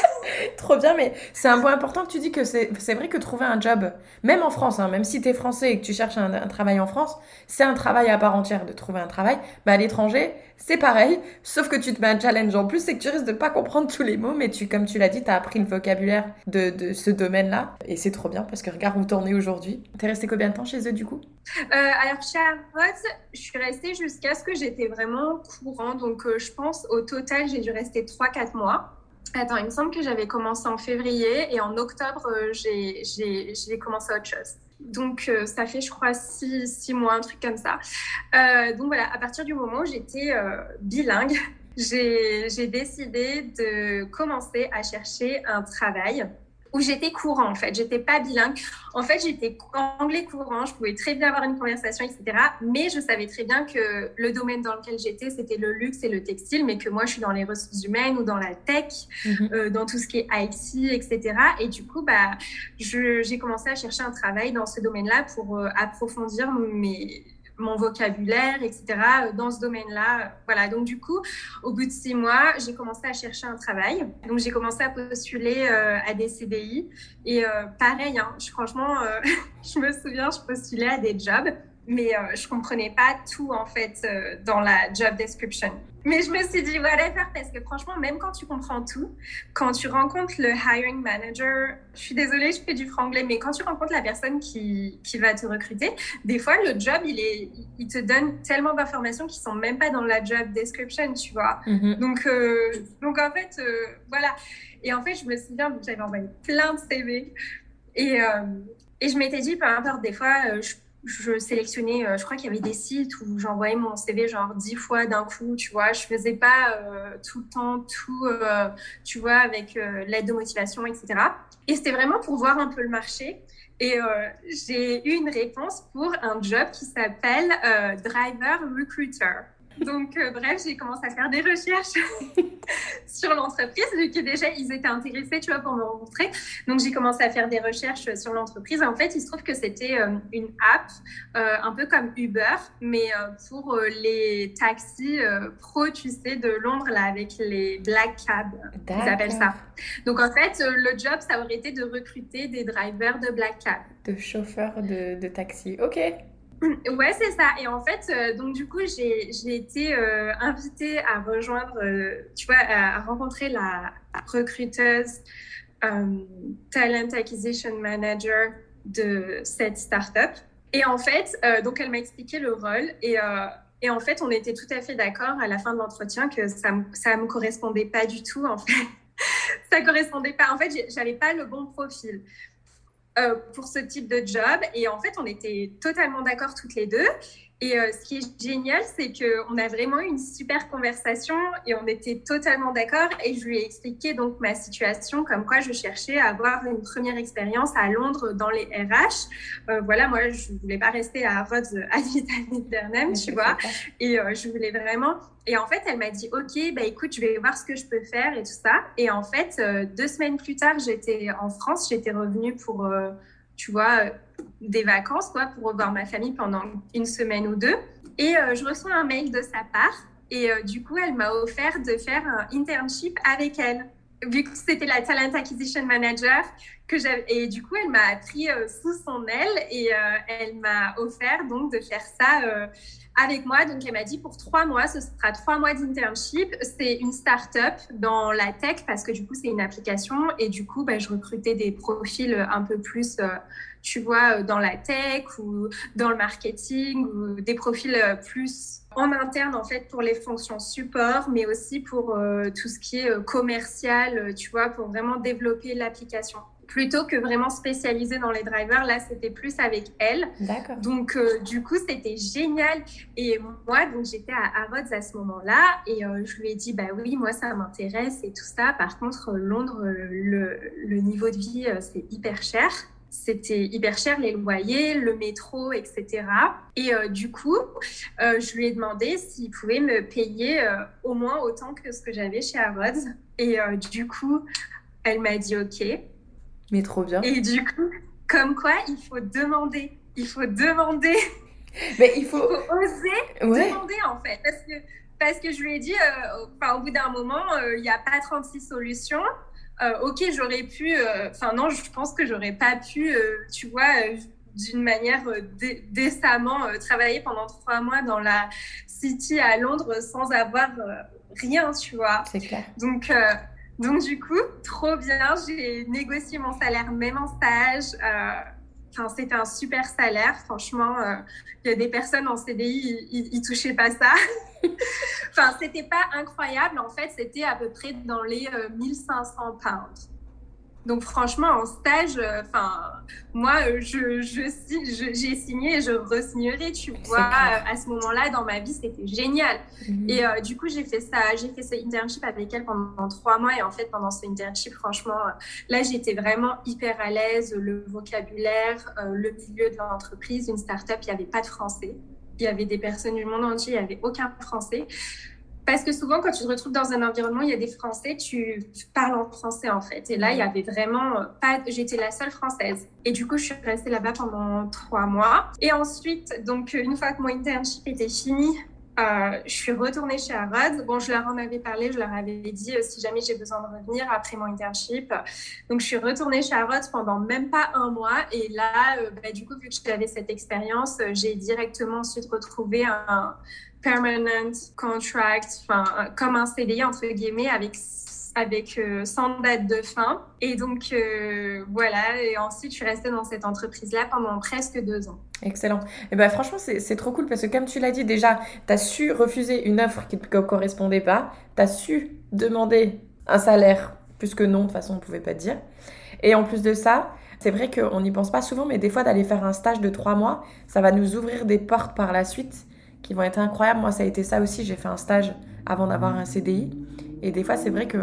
Trop bien, mais c'est un point important que tu dis que c'est vrai que trouver un job, même en France, hein, même si tu es français et que tu cherches un, un travail en France, c'est un travail à part entière de trouver un travail. Bah, à l'étranger, c'est pareil, sauf que tu te mets un challenge en plus, c'est que tu risques de pas comprendre tous les mots, mais tu, comme tu l'as dit, tu as appris le vocabulaire de, de ce domaine-là. Et c'est trop bien parce que regarde où t'en es aujourd'hui. T'es resté combien de temps chez eux du coup? Euh, Alors chez Harvard, je suis restée jusqu'à ce que j'étais vraiment courant. Donc euh, je pense au total, j'ai dû rester 3-4 mois. Attends, il me semble que j'avais commencé en février et en octobre, euh, j'ai commencé autre chose. Donc, euh, ça fait, je crois, six, mois, un truc comme ça. Euh, donc, voilà, à partir du moment où j'étais euh, bilingue, j'ai décidé de commencer à chercher un travail où j'étais courant en fait. J'étais pas bilingue. En fait, j'étais anglais courant. Je pouvais très bien avoir une conversation, etc. Mais je savais très bien que le domaine dans lequel j'étais, c'était le luxe et le textile, mais que moi, je suis dans les ressources humaines ou dans la tech, mhm. euh, dans tout ce qui est IT, etc. Et du coup, bah, j'ai commencé à chercher un travail dans ce domaine-là pour euh, approfondir mes mon vocabulaire, etc. Euh, dans ce domaine-là. Voilà, donc du coup, au bout de six mois, j'ai commencé à chercher un travail. Donc j'ai commencé à postuler euh, à des CDI. Et euh, pareil, hein, je, franchement, je me souviens, je postulais à des jobs. Mais euh, je comprenais pas tout en fait euh, dans la job description. Mais je me suis dit whatever parce que franchement même quand tu comprends tout, quand tu rencontres le hiring manager, je suis désolée je fais du franglais, mais quand tu rencontres la personne qui, qui va te recruter, des fois le job il est il te donne tellement d'informations qui sont même pas dans la job description, tu vois. Mm-hmm. Donc euh, donc en fait voilà. Et en fait je me souviens j'avais envoyé plein de CV et et je m'étais dit peu importe des fois je je sélectionnais, euh, je crois qu'il y avait des sites où j'envoyais mon CV genre dix fois d'un coup, tu vois. Je faisais pas euh, tout le temps tout, euh, tu vois, avec l'aide de motivation, etc. Et c'était vraiment pour voir un peu le marché. Et j'ai eu une réponse pour un job qui s'appelle Driver Recruiter. Donc, euh, bref, j'ai commencé à faire des recherches sur l'entreprise, vu que déjà, ils étaient intéressés, tu vois, pour me rencontrer. Donc, j'ai commencé à faire des recherches sur l'entreprise. En fait, il se trouve que c'était euh, une app, euh, un peu comme Uber, mais pour les taxis pro, tu sais, de Londres, là, avec les black cabs, ils appellent ça. Donc, en fait, le job, ça aurait été de recruter des drivers de black cab. De chauffeurs de, de taxi. OK. Ouais, c'est ça. Et en fait, euh, donc du coup, j'ai été euh, invitée à rejoindre, euh, tu vois, à, rencontrer la recruteuse Talent Acquisition Manager de cette startup. Et en fait, donc elle m'a expliqué le rôle et, et, en fait, on était tout à fait d'accord à la fin de l'entretien que ça ne me correspondait pas du tout, en fait. ça correspondait pas. En fait, j'avais pas le bon profil. Euh, pour ce type de job. Et en fait, on était totalement d'accord toutes les deux. Et euh, ce qui est génial, c'est qu'on a vraiment eu une super conversation et on était totalement d'accord. Et je lui ai expliqué donc ma situation, comme quoi je cherchais à avoir une première expérience à Londres dans les RH. Euh, voilà, moi, je ne voulais pas rester à Rhodes à vitam tu vois. Et euh, je voulais vraiment. Et en fait, elle m'a dit, OK, bah, écoute, je vais voir ce que je peux faire et tout ça. Et en fait, deux semaines plus tard, j'étais en France. J'étais revenue pour tu vois, des vacances, quoi, pour revoir ma famille pendant une semaine ou deux. Et euh, je reçois un mail de sa part. Et euh, du coup, elle m'a offert de faire un internship avec elle, vu que c'était la Talent Acquisition Manager. Que et du coup, elle m'a pris euh, sous son aile et elle m'a offert donc de faire ça avec moi. Donc, elle m'a dit pour trois mois, ce sera trois mois d'internship. C'est une start-up dans la tech parce que du coup, c'est une application. Et du coup, bah, je recrutais des profils un peu plus, euh, tu vois, euh, dans la tech ou dans le marketing ou des profils euh, plus en interne en fait pour les fonctions support, mais aussi pour tout ce qui est commercial, tu vois, pour vraiment développer l'application plutôt que vraiment spécialisée dans les drivers. Là, c'était plus avec elle. D'accord. Donc, euh, du coup, c'était génial. Et moi, donc, j'étais à Harrods à ce moment-là et euh, je lui ai dit, bah oui, moi, ça m'intéresse et tout ça. Par contre, Londres, le, le niveau de vie, euh, c'est hyper cher c'était hyper cher les loyers, le métro, etc. Et du coup, je lui ai demandé s'il pouvait me payer au moins autant que ce que j'avais chez Harrods. Et du coup, elle m'a dit OK. Mais trop bien. Et du coup, comme quoi, il faut demander. Il faut demander. Mais il faut, oser demander, en fait. Parce que, parce que je lui ai dit, euh, au bout d'un moment, euh, il n'y a pas 36 solutions. Euh, ok, j'aurais pu. Enfin, non, je pense que j'aurais pas pu, tu vois d'une manière décemment travailler pendant trois mois dans la City à Londres sans avoir rien, tu vois. C'est clair. Donc, donc, du coup, trop bien. J'ai négocié mon salaire même en stage. Euh, enfin, c'était un super salaire. Franchement, euh, il y a des personnes en CDI, ils ne touchaient pas ça. enfin, c'était pas incroyable. En fait, c'était à peu près dans les 1500 euh, pounds. Donc franchement, en stage, euh, enfin, moi, euh, je, je, j'ai signé et je re-signerai, tu vois. À ce moment-là, dans ma vie, c'était génial. Mhm. Et euh, du coup, j'ai fait ça, j'ai fait ce internship avec elle pendant trois mois. Et en fait, pendant ce internship, franchement, là, j'étais vraiment hyper à l'aise. Le vocabulaire, le milieu de l'entreprise, une start-up, il n'y avait pas de français. Il y avait des personnes du monde entier, il n'y avait aucun français. Parce que souvent, quand tu te retrouves dans un environnement, il y a des Français, tu parles en français en fait. Et là, il y avait vraiment pas. J'étais la seule française. Et du coup, je suis restée là-bas pendant trois mois. Et ensuite, donc, une fois que mon internship était fini, euh, je suis retournée chez Harrods. Bon, je leur en avais parlé, je leur avais dit euh, si jamais j'ai besoin de revenir après mon internship. Donc, je suis retournée chez Harrods pendant même pas un mois. Et là, euh, bah, du coup, vu que j'avais cette expérience, j'ai directement ensuite retrouvé un permanent contract, enfin, comme un CDI entre guillemets, avec avec sans date de fin. Et donc, voilà. Et ensuite, je suis restée dans cette entreprise-là pendant presque deux ans. Excellent. Et eh ben franchement, c'est trop cool parce que comme tu l'as dit déjà, tu as su refuser une offre qui ne correspondait pas, tu as su demander un salaire plus que non, de toute façon, on ne pouvait pas te dire. Et en plus de ça, c'est vrai qu'on n'y pense pas souvent, mais des fois, d'aller faire un stage de trois mois, ça va nous ouvrir des portes par la suite qui vont être incroyables. Moi, ça a été ça aussi. J'ai fait un stage avant d'avoir un CDI. Et des fois, c'est vrai que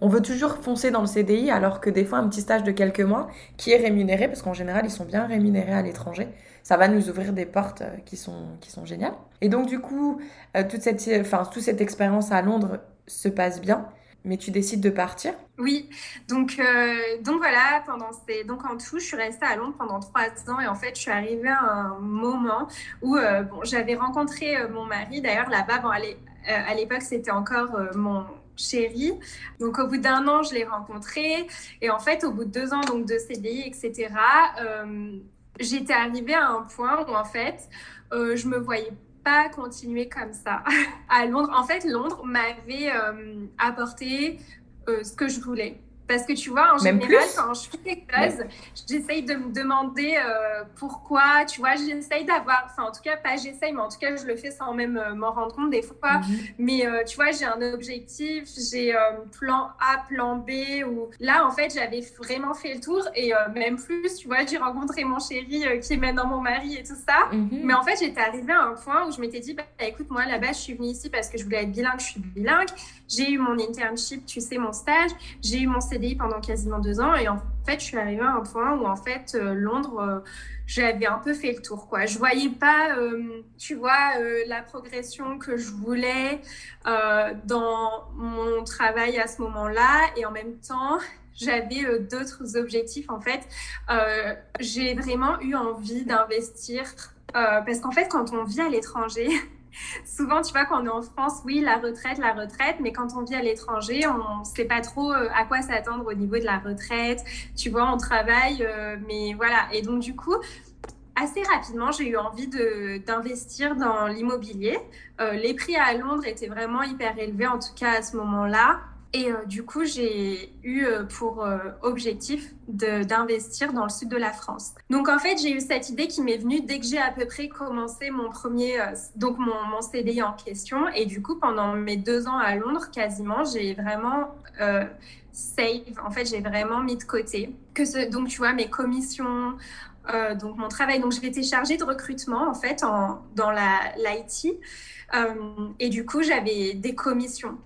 on veut toujours foncer dans le CDI, alors que des fois, un petit stage de quelques mois qui est rémunéré, parce qu'en général, ils sont bien rémunérés à l'étranger, ça va nous ouvrir des portes euh, qui sont, qui sont géniales. Et donc, du coup, euh, toute, cette, enfin, toute cette expérience à Londres se passe bien mais tu décides de partir? Oui, donc, euh, donc voilà, pendant ces... donc en tout, je suis restée à Londres pendant trois ans et en fait, je suis arrivée à un moment où bon, j'avais rencontré mon mari, d'ailleurs là-bas, bon, à l'époque, c'était encore mon chéri. Donc au bout d'un an, je l'ai rencontré et en fait, au bout de deux ans donc de CDI, etc., j'étais arrivée à un point où en fait, euh, je me voyais pas continuer comme ça à Londres. En fait, Londres m'avait euh, apporté euh, ce que je voulais. Parce que tu vois, en général, quand je fais quelque chose, j'essaye de me demander euh, pourquoi, tu vois, j'essaye d'avoir, enfin, en tout cas, pas j'essaye, mais en tout cas, je le fais sans même euh, m'en rendre compte des fois. Mhm. Mais euh, tu vois, j'ai un objectif, j'ai plan A, plan B, ou là, en fait, j'avais vraiment fait le tour et même plus, tu vois, j'ai rencontré mon chéri qui est maintenant mon mari et tout ça. Mhm. Mais en fait, j'étais arrivée à un point où je m'étais dit, bah, écoute, moi, là-bas, je suis venue ici parce que je voulais être bilingue, je suis bilingue. J'ai eu mon internship, tu sais, mon stage, j'ai eu mon Pendant quasiment deux ans. Et en fait, je suis arrivée à un point où, en fait, euh, Londres, euh, j'avais un peu fait le tour. Quoi. Je voyais pas, euh, tu vois, la progression que je voulais dans mon travail à ce moment-là. Et en même temps, j'avais d'autres objectifs. En fait, j'ai vraiment eu envie d'investir. parce qu'en fait, quand on vit à l'étranger, souvent, tu vois, quand on est en France, oui, la retraite, la retraite, mais quand on vit à l'étranger, on ne sait pas trop euh, à quoi s'attendre au niveau de la retraite. Tu vois, on travaille, euh, mais voilà. Et donc, du coup, assez rapidement, j'ai eu envie d'investir dans l'immobilier. Euh, les prix à Londres étaient vraiment hyper élevés, en tout cas à ce moment-là. Et euh, du coup, j'ai eu euh, pour euh, objectif d'investir dans le sud de la France. Donc en fait, j'ai eu cette idée qui m'est venue dès que j'ai à peu près commencé mon premier, donc mon, CDI en question. Et du coup, pendant mes deux ans à Londres, quasiment, j'ai vraiment save. En fait, j'ai vraiment mis de côté. Que donc tu vois, mes commissions, donc mon travail. Donc j'étais chargée de recrutement en fait en, dans l'IT. et du coup, j'avais des commissions.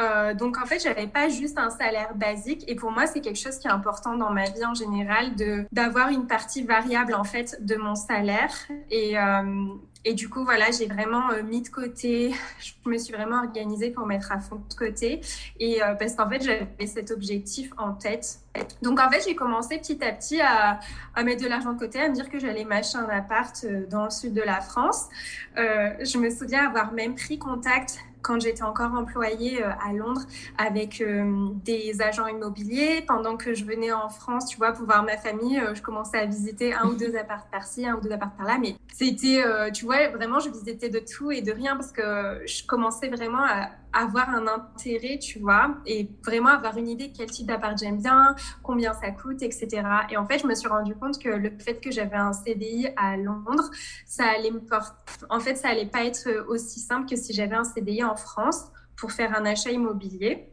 Euh, donc en fait, j'avais pas juste un salaire basique et pour moi, c'est quelque chose qui est important dans ma vie en général de d'avoir une partie variable en fait de mon salaire et euh, et du coup, voilà, j'ai vraiment euh, mis de côté, je me suis vraiment organisée pour mettre à fond de côté. Et parce qu'en fait, j'avais cet objectif en tête. Donc, en fait, j'ai commencé petit à petit à, à mettre de l'argent de côté, à me dire que j'allais m'acheter un appart dans le sud de la France. je me souviens avoir même pris contact quand j'étais encore employée euh, à Londres avec euh, des agents immobiliers. Pendant que je venais en France, tu vois, pour voir ma famille, euh, je commençais à visiter un ou deux apparts par-ci, un ou deux apparts par-là. Mais c'était, tu vois, vraiment, je visitais de tout et de rien parce que je commençais vraiment à avoir un intérêt, tu vois, et vraiment avoir une idée de quel type d'appart j'aime bien, combien ça coûte, etc. Et en fait, je me suis rendu compte que le fait que j'avais un CDI à Londres, ça allait me porter. En fait, ça allait pas être aussi simple que si j'avais un CDI en France pour faire un achat immobilier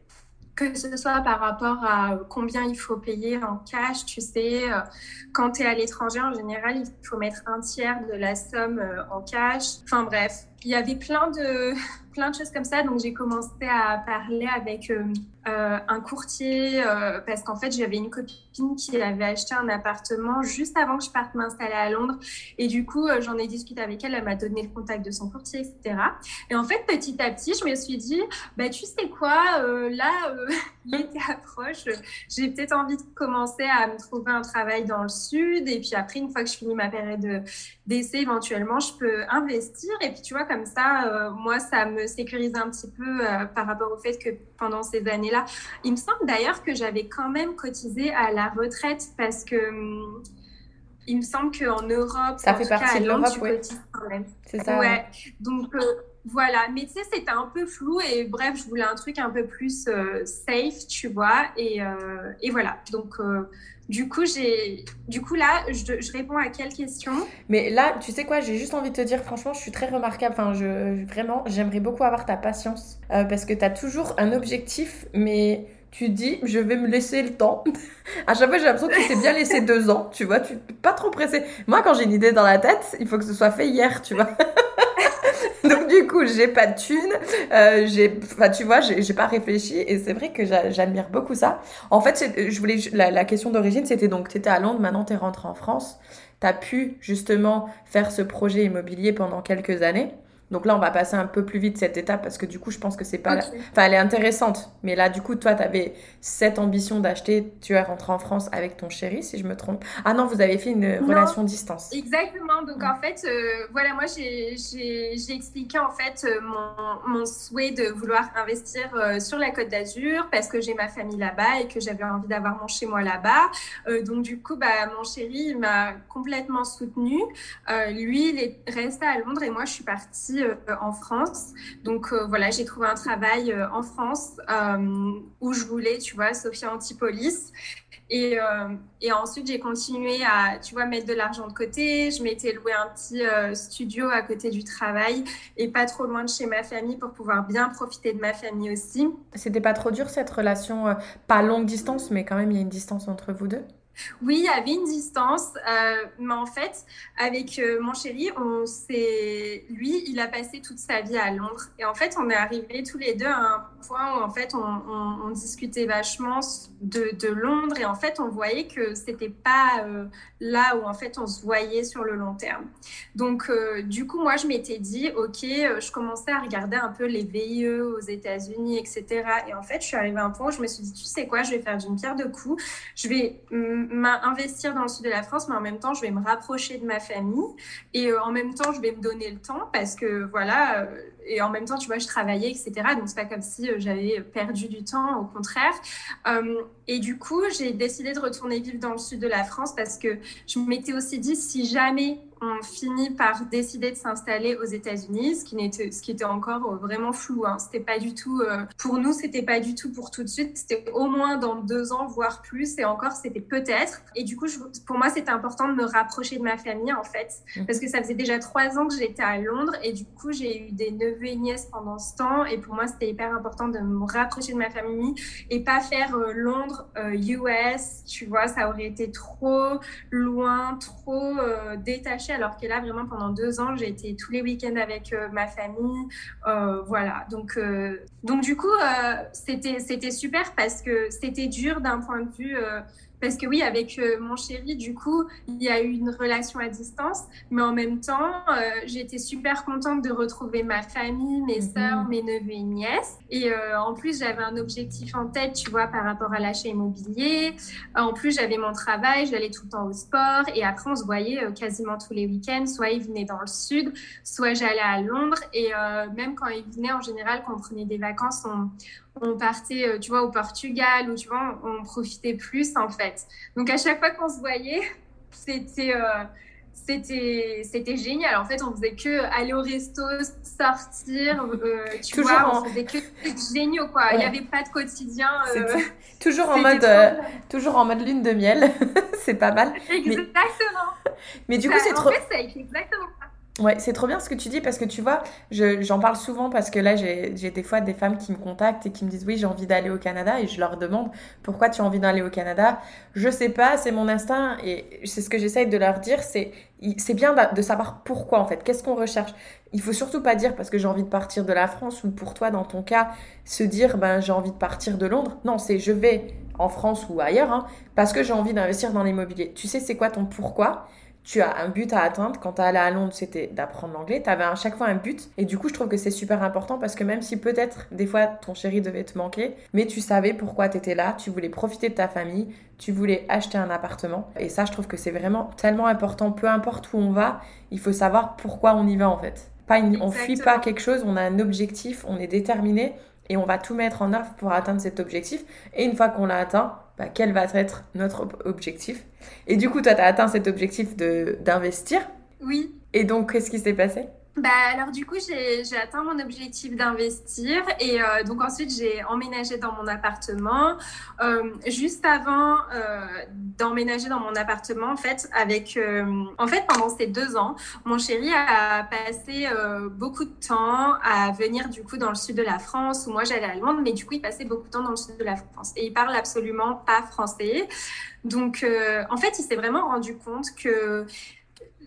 que ce soit par rapport à combien il faut payer en cash, tu sais, euh, quand tu es à l'étranger, en général, il faut mettre un tiers de la somme euh, en cash. Enfin bref, il y avait plein de, plein de choses comme ça. Donc, j'ai commencé à parler avec euh, euh, un courtier euh, parce qu'en fait, j'avais une copine qui avait acheté un appartement juste avant que je parte m'installer à Londres. Et du coup, j'en ai discuté avec elle. Elle m'a donné le contact de son courtier, etc. Et en fait, petit à petit, je me suis dit, bah, tu sais quoi, là, l'été approche. J'ai peut-être envie de commencer à me trouver un travail dans le sud. Et puis après, une fois que je finis ma période d'essai éventuellement je peux investir. Et puis tu vois, comme ça, euh, moi, ça me sécurise un petit peu euh, par rapport au fait que pendant ces années-là, il me semble d'ailleurs que j'avais quand même cotisé à la retraite parce que... Hum, il me semble qu'en Europe, ça fait partie de l'Europe, oui. C'est ça. Ouais. Donc, voilà, mais tu sais, c'était un peu flou et bref, je voulais un truc un peu plus euh, safe, tu vois, et, euh, et voilà. Donc, euh, du coup, j'ai, du coup là, je, réponds à quelle question? Mais là, tu sais quoi, j'ai juste envie de te dire, franchement, je suis très remarquable. Enfin, je, vraiment, j'aimerais beaucoup avoir ta patience parce que tu as toujours un objectif, mais tu dis, je vais me laisser le temps. à chaque fois, j'ai l'impression que tu t'es bien laissé deux ans, tu vois, tu pas trop pressé. Moi, quand j'ai une idée dans la tête, il faut que ce soit fait hier, tu vois. Donc du coup, j'ai pas de thunes, euh, j'ai, enfin tu vois, j'ai pas réfléchi et c'est vrai que j'admire beaucoup ça. En fait, je voulais la, la question d'origine, c'était donc tu étais à Londres, maintenant tu es rentré en France, tu as pu justement faire ce projet immobilier pendant quelques années. Donc là, on va passer un peu plus vite cette étape parce que du coup, je pense que c'est pas. Enfin, elle est intéressante. Mais là, du coup, toi, tu avais cette ambition d'acheter. Tu es rentré en France avec ton chéri, si je me trompe. Ah non, vous avez fait une relation distance. Exactement. Donc en fait, euh, voilà, moi, j'ai expliqué en fait euh, mon, mon, souhait de vouloir investir euh, sur la Côte d'Azur parce que j'ai ma famille là-bas et que j'avais envie d'avoir mon chez moi là-bas. donc du coup, bah, mon chéri m'a complètement soutenue. lui, il est resté à Londres et moi, je suis partie euh, en France. Donc euh, voilà, j'ai trouvé un travail euh, en France où je voulais, tu vois, Sophia Antipolis. Et, et ensuite, j'ai continué à, tu vois, mettre de l'argent de côté. Je m'étais loué un petit studio à côté du travail et pas trop loin de chez ma famille pour pouvoir bien profiter de ma famille aussi. C'était pas trop dur cette relation, pas longue distance, mais quand même, il y a une distance entre vous deux? oui, il y avait une distance, euh, mais en fait, avec euh, mon chéri, on lui, il a passé toute sa vie à Londres, et en fait, on est arrivés tous les deux à un point où en fait, on, discutait vachement de, Londres, et en fait, on voyait que c'était pas euh, là où en fait on se voyait sur le long terme. Donc, du coup, moi, je m'étais dit, ok, je commençais à regarder un peu les VIE aux États-Unis, etc. Et en fait, je suis arrivée à un point où je me suis dit, tu sais quoi, je vais faire d'une pierre deux coups, je vais investir dans le sud de la France, mais en même temps, je vais me rapprocher de ma famille et euh, en même temps, je vais me donner le temps parce que voilà, euh, et en même temps, tu vois, je travaillais, etc. Donc, c'est pas comme si euh, j'avais perdu du temps, au contraire. et du coup, j'ai décidé de retourner vivre dans le sud de la France parce que je m'étais aussi dit, si jamais on finit par décider de s'installer aux États-Unis, ce qui était, ce qui était encore euh, vraiment flou. Hein. C'était pas du tout, euh, pour nous, c'était pas du tout pour tout de suite. C'était au moins dans deux ans, voire plus. Et encore, c'était peut-être. Et du coup, pour moi, c'était important de me rapprocher de ma famille, en fait, mmh. parce que ça faisait déjà trois ans que j'étais à Londres. Et du coup, j'ai eu des neveux et nièces pendant ce temps. Et pour moi, c'était hyper important de me rapprocher de ma famille et pas faire euh, Londres, US. Tu vois, ça aurait été trop loin, trop détaché alors que là, vraiment, pendant deux ans, j'ai été tous les week-ends avec euh, ma famille. Euh, voilà. Donc, euh, donc, du coup, c'était, c'était super parce que c'était dur d'un point de vue parce que oui, avec euh, mon chéri, du coup, il y a eu une relation à distance, mais en même temps, euh, j'étais super contente de retrouver ma famille, mes mhm. sœurs, mes neveux et nièces. Et euh, en plus, j'avais un objectif en tête, tu vois, par rapport à l'achat immobilier. En plus, j'avais mon travail, j'allais tout le temps au sport. Et après, on se voyait quasiment tous les week-ends. Soit il venait dans le sud, soit j'allais à Londres. Et même quand il venait, en général, quand on prenait des vacances, on, on partait, euh, tu vois, au Portugal, ou tu vois, on, profitait plus, en fait. Donc, à chaque fois qu'on se voyait, c'était... Euh, c'était c'était génial. En fait on faisait que aller au resto sortir euh, tu vois on faisait que géniaux quoi. Il n'y avait pas de quotidien toujours en mode toujours en mode lune de miel c'est pas mal. Exactement. mais, du coup c'est trop en fait, c'est exactement Ouais, c'est trop bien ce que tu dis parce que tu vois, j'en parle souvent parce que là, j'ai des fois des femmes qui me contactent et qui me disent oui, j'ai envie d'aller au Canada et je leur demande pourquoi tu as envie d'aller au Canada? Je sais pas, c'est mon instinct et c'est ce que j'essaye de leur dire, c'est c'est bien de savoir pourquoi en fait, qu'est-ce qu'on recherche? Il faut surtout pas dire parce que j'ai envie de partir de la France ou pour toi dans ton cas, se dire ben j'ai envie de partir de Londres. Non, c'est je vais en France ou ailleurs hein, parce que j'ai envie d'investir dans l'immobilier. Tu sais c'est quoi ton pourquoi? Tu as un but à atteindre. Quand tu allé à Londres, c'était d'apprendre l'anglais. Tu avais à chaque fois un but. Et du coup, je trouve que c'est super important parce que même si peut-être des fois ton chéri devait te manquer, mais tu savais pourquoi tu étais là, tu voulais profiter de ta famille, tu voulais acheter un appartement. Et ça, je trouve que c'est vraiment tellement important. Peu importe où on va, il faut savoir pourquoi on y va en fait. Pas on fuit pas quelque chose, on a un objectif, on est déterminé et on va tout mettre en œuvre pour atteindre cet objectif. Et une fois qu'on l'a atteint, bah, quel va être notre objectif? Et du coup, toi, tu as atteint cet objectif d'investir? Oui. Et donc, qu'est-ce qui s'est passé? Bah, alors du coup, j'ai atteint mon objectif d'investir et euh, donc ensuite j'ai emménagé dans mon appartement. Euh, juste avant euh, d'emménager dans mon appartement, en fait, avec, en fait, pendant ces deux ans, mon chéri a passé beaucoup de temps à venir du coup dans le sud de la France où moi j'allais à Londres, mais du coup il passait beaucoup de temps dans le sud de la France et il parle absolument pas français. Donc en fait, il s'est vraiment rendu compte que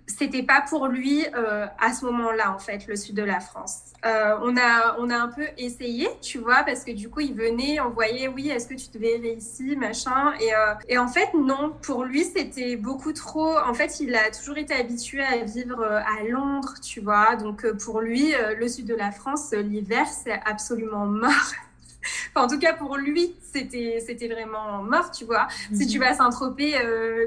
c'était pas pour lui euh, à ce moment-là en fait le sud de la France. Euh, on a on a un peu essayé, tu vois, parce que du coup il venait, on voyait oui est-ce que tu te verrais ici machin et, euh, et en fait non pour lui c'était beaucoup trop. En fait il a toujours été habitué à vivre à Londres, tu vois, donc pour lui le sud de la France l'hiver c'est absolument mort. Enfin, en tout cas, pour lui, c'était, c'était vraiment mort, tu vois. Si tu mhm. vas à Saint-Tropez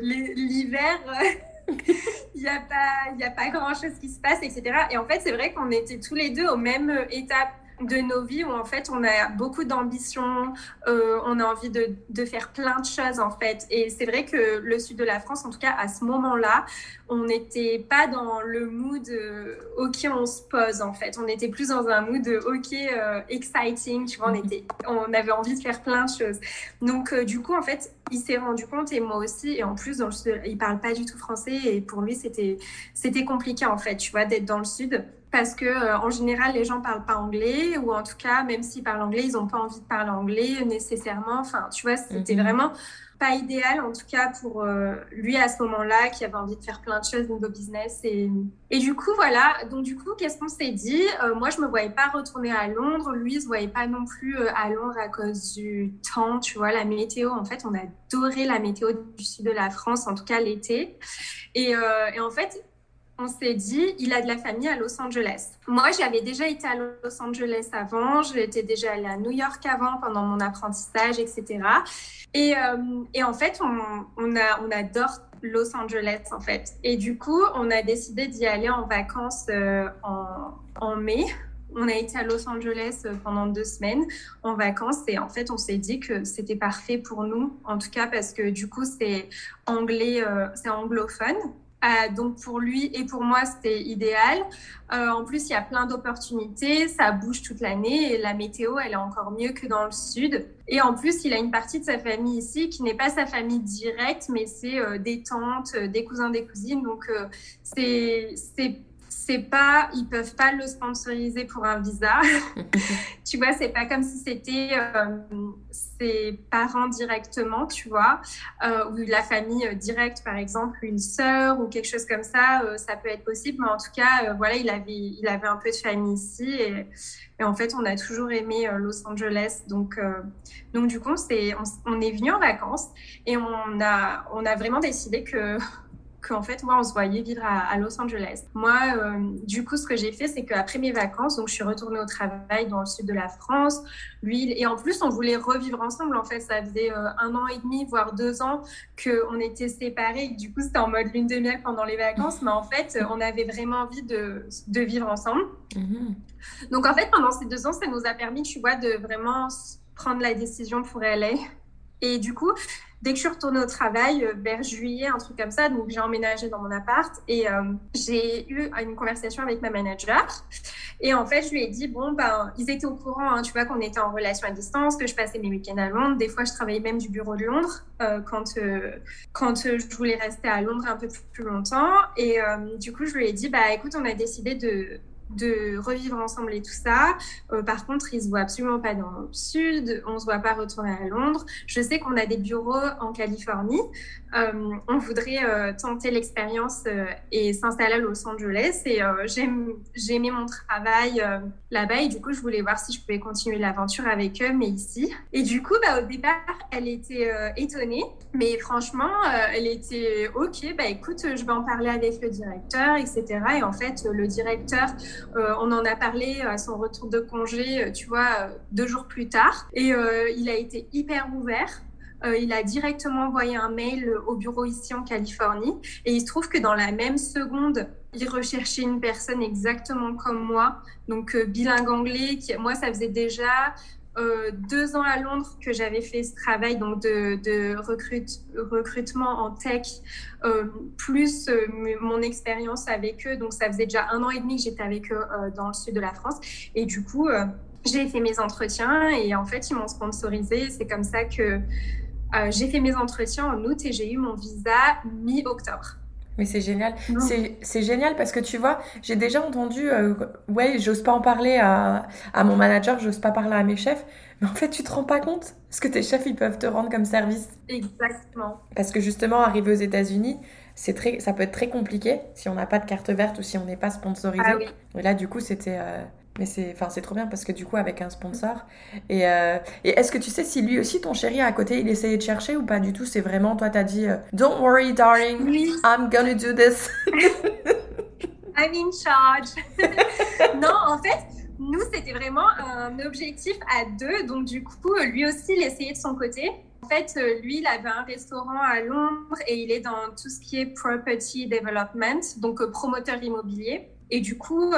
l'hiver, il n'y a pas, a pas grand-chose qui se passe, etc. Et en fait, c'est vrai qu'on était tous les deux aux mêmes étapes de nos vies où en fait on a beaucoup d'ambition, euh, on a envie de, de, faire plein de choses en fait. Et c'est vrai que le sud de la France, en tout cas à ce moment-là, on n'était pas dans le mood euh, ok on se pose en fait. On était plus dans un mood ok euh, exciting, tu vois. On mhm. était, on avait envie de faire plein de choses. Donc du coup en fait il s'est rendu compte et moi aussi et en plus dans le sud, il parle pas du tout français et pour lui c'était c'était compliqué en fait tu vois d'être dans le sud parce que euh, en général les gens parlent pas anglais ou en tout cas même s'ils parlent anglais ils ont pas envie de parler anglais nécessairement. Enfin tu vois c'était mhm. vraiment pas idéal en tout cas pour euh, lui à ce moment-là qui avait envie de faire plein de choses niveau business et, et du coup voilà. Donc du coup qu'est-ce qu'on s'est dit? Euh, moi je me voyais pas retourner à Londres. Lui il se voyait pas non plus à Londres à cause du temps tu vois la météo. En fait on adorait la météo du sud de la France en tout cas l'été. Et, et en fait on s'est dit, il a de la famille à Los Angeles. Moi, j'avais déjà été à Los Angeles avant, j'étais déjà allée à New York avant pendant mon apprentissage, etc. Et, euh, et en fait, on, adore Los Angeles, en fait. Et du coup, on a décidé d'y aller en vacances euh, en, en mai. On a été à Los Angeles euh, pendant deux semaines en vacances et en fait on s'est dit que c'était parfait pour nous, en tout cas parce que du coup c'est anglais, c'est anglophone euh, donc pour lui et pour moi, c'était idéal. Euh, en plus, il y a plein d'opportunités, ça bouge toute l'année et la météo, elle est encore mieux que dans le sud. Et en plus, il a une partie de sa famille ici qui n'est pas sa famille directe, mais c'est euh, des tantes, des cousins, des cousines. Donc c'est c'est pas, ils peuvent pas le sponsoriser pour un visa. tu vois, c'est pas comme si c'était euh, ses parents directement, tu vois, euh, ou la famille euh, directe, par exemple, une sœur ou quelque chose comme ça, ça peut être possible. Mais en tout cas, voilà, il avait, il avait un peu de famille ici et, et en fait, on a toujours aimé Los Angeles. Donc, donc du coup, c'est, on, on, est venu en vacances et on a, on a vraiment décidé que qu'en fait, moi, on se voyait vivre à, Los Angeles. Moi, euh, du coup, ce que j'ai fait, c'est qu'après mes vacances, donc je suis retournée au travail dans le sud de la France. Lui, et en plus, on voulait revivre ensemble. En fait, ça faisait euh, un an et demi, voire deux ans qu'on était séparés. Du coup, c'était en mode lune de miel pendant les vacances. Mais en fait, on avait vraiment envie de, de vivre ensemble. Mhm. Donc, en fait, pendant ces deux ans, ça nous a permis, tu vois, de vraiment prendre la décision pour LA. Et du coup, dès que je suis retournée au travail, euh, vers juillet, un truc comme ça, donc j'ai emménagé dans mon appart et euh, j'ai eu une conversation avec ma manager. Et en fait, je lui ai dit, bon, ben, ils étaient au courant, hein, tu vois, qu'on était en relation à distance, que je passais mes week-ends à Londres. Des fois, je travaillais même du bureau de Londres euh, quand, quand je voulais rester à Londres un peu plus, longtemps. Et du coup, je lui ai dit, bah, écoute, on a décidé de de revivre ensemble et tout ça. Euh, par contre, ils se voient absolument pas dans le sud. On se voit pas retourner à Londres. Je sais qu'on a des bureaux en Californie. Euh, on voudrait euh, tenter l'expérience et s'installer à Los Angeles. Et j'ai aimé mon travail là-bas et du coup, je voulais voir si je pouvais continuer l'aventure avec eux, mais ici. Et du coup, bah, au départ, elle était étonnée, mais franchement, elle était OK. Bah écoute, je vais en parler avec le directeur, etc. Et en fait, le directeur euh, on en a parlé à son retour de congé, euh, tu vois, euh, deux jours plus tard. Et il a été hyper ouvert. il a directement envoyé un mail au bureau ici en Californie. Et il se trouve que dans la même seconde, il recherchait une personne exactement comme moi, donc bilingue anglais. Qui, moi, ça faisait déjà euh, deux ans à Londres que j'avais fait ce travail donc de, recrutement en tech, euh, plus euh, mon expérience avec eux. Donc ça faisait déjà un an et demi que j'étais avec eux dans le sud de la France. Et du coup, j'ai fait mes entretiens et en fait, ils m'ont sponsorisé. C'est comme ça que j'ai fait mes entretiens en août et j'ai eu mon visa mi-octobre. Mais c'est génial. C'est génial parce que tu vois, j'ai déjà entendu, euh, ouais, j'ose pas en parler à, à mon manager, j'ose pas parler à mes chefs. Mais en fait, tu te rends pas compte ce que tes chefs, ils peuvent te rendre comme service. Exactement. Parce que justement, arriver aux États-Unis, c'est très, ça peut être très compliqué si on n'a pas de carte verte ou si on n'est pas sponsorisé. Ah Et là, du coup, c'était. Euh, mais c'est, enfin, c'est trop bien parce que du coup, avec un sponsor. Et, euh, et est-ce que tu sais si lui aussi, ton chéri à côté, il essayait de chercher ou pas du tout? C'est vraiment, toi, t'as dit, euh, Don't worry, darling, I'm gonna do this. I'm in charge. non, en fait, nous, c'était vraiment un objectif à deux. Donc, du coup, lui aussi, il essayait de son côté. En fait, lui, il avait un restaurant à Londres et il est dans tout ce qui est property development, donc euh, promoteur immobilier. Et du coup,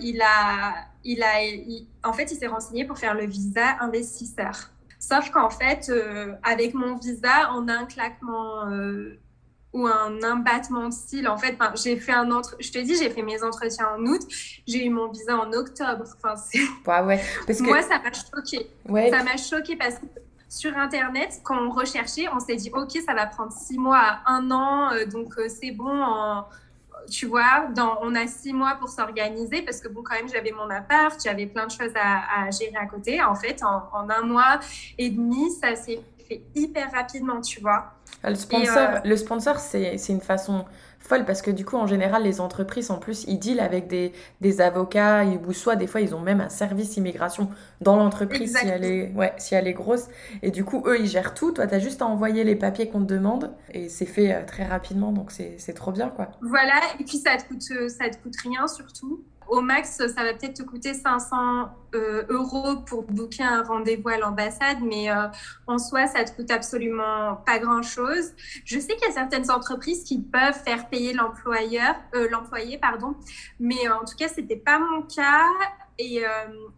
il a il a, en fait, il s'est renseigné pour faire le visa investisseur. Sauf qu'en fait, euh, avec mon visa, on a un claquement euh, ou un, abattement de style. En fait, j'ai fait un entre... je te dis, j'ai fait mes entretiens en août, j'ai eu mon visa en octobre. Enfin, ouais, parce que... Moi, ça m'a choqué. Ouais. Ça m'a choqué parce que sur Internet, quand on recherchait, on s'est dit, OK, ça va prendre six mois à un an, euh, donc c'est bon en tu vois, dans, on a six mois pour s'organiser parce que bon, quand même, j'avais mon appart, j'avais plein de choses à, gérer à côté. En fait, en, un mois et demi, ça s'est fait hyper rapidement, tu vois. Le sponsor, euh, le sponsor c'est une façon folle parce que du coup, en général, les entreprises, en plus, ils dealent avec des, des avocats ou soit des fois, ils ont même un service immigration dans l'entreprise si, elle est, ouais, si elle est grosse. Et du coup, eux, ils gèrent tout. Toi, tu as juste à envoyer les papiers qu'on te demande et c'est fait euh, très rapidement. Donc, c'est trop bien, quoi. Voilà. Et puis, ça te coûte, euh, ça te coûte rien surtout. Au max, ça va peut-être te coûter 500 euh, euros pour booker un rendez-vous à l'ambassade, mais euh, en soi, ça te coûte absolument pas grand-chose. Je sais qu'il y a certaines entreprises qui peuvent faire payer l'employeur, euh, l'employé, pardon, mais en tout cas, c'était pas mon cas. Et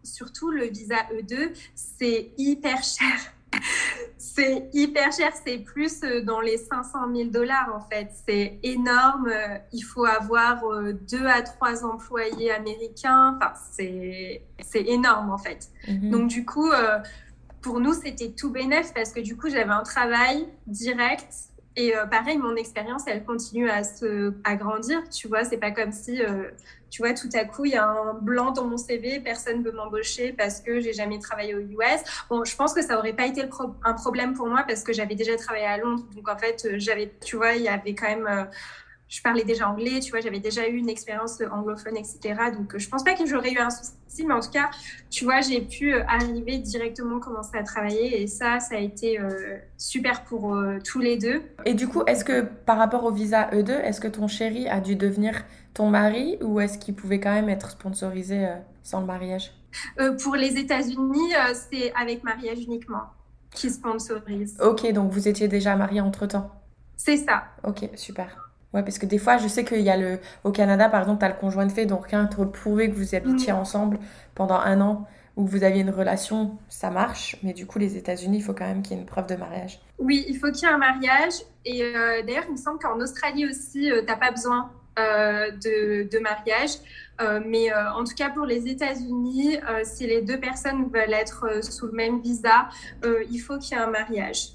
surtout, le visa E2, c'est hyper cher c'est hyper cher, c'est plus euh, dans les 500 000 dollars en fait. C'est énorme. Euh, il faut avoir euh, deux à trois employés américains. Enfin, c'est énorme en fait. Mhm. Donc du coup, pour nous, c'était tout bénéf parce que du coup, j'avais un travail direct. Et pareil, mon expérience, elle continue à se à grandir. Tu vois, c'est pas comme si tu vois, tout à coup, il y a un blanc dans mon CV, personne ne veut m'embaucher parce que j'ai jamais travaillé aux US. Bon, je pense que ça aurait pas été un problème pour moi parce que j'avais déjà travaillé à Londres. Donc, en fait, euh, j'avais, tu vois, il y avait quand même, euh, je parlais déjà anglais, tu vois, j'avais déjà eu une expérience anglophone, etc. Donc, je pense pas que j'aurais eu un souci, mais en tout cas, tu vois, j'ai pu euh, arriver directement commencer à travailler et ça, ça a été super pour tous les deux. Et du coup, est-ce que par rapport au visa E2, est-ce que ton chéri a dû devenir ton mari ou est-ce qu'il pouvait quand même être sponsorisé euh, sans le mariage? Euh, Pour les États-Unis, euh, c'est avec mariage uniquement qui sponsorise. Ok, donc vous étiez déjà mariés entre-temps? C'est ça. Ok, super. Ouais, parce que des fois, je sais qu'il y a le. Au Canada, par exemple, tu as le conjoint de fait, donc rien pour prouver que vous habitiez mm. ensemble pendant un an ou que vous aviez une relation, ça marche. Mais du coup, les États-Unis, il faut quand même qu'il y ait une preuve de mariage. Oui, il faut qu'il y ait un mariage. Et d'ailleurs, il me semble qu'en Australie aussi, tu n'as pas besoin euh, de, mariage. Euh, mais euh, en tout cas, pour les États-Unis, si les deux personnes veulent être sous le même visa, il faut qu'il y ait un mariage.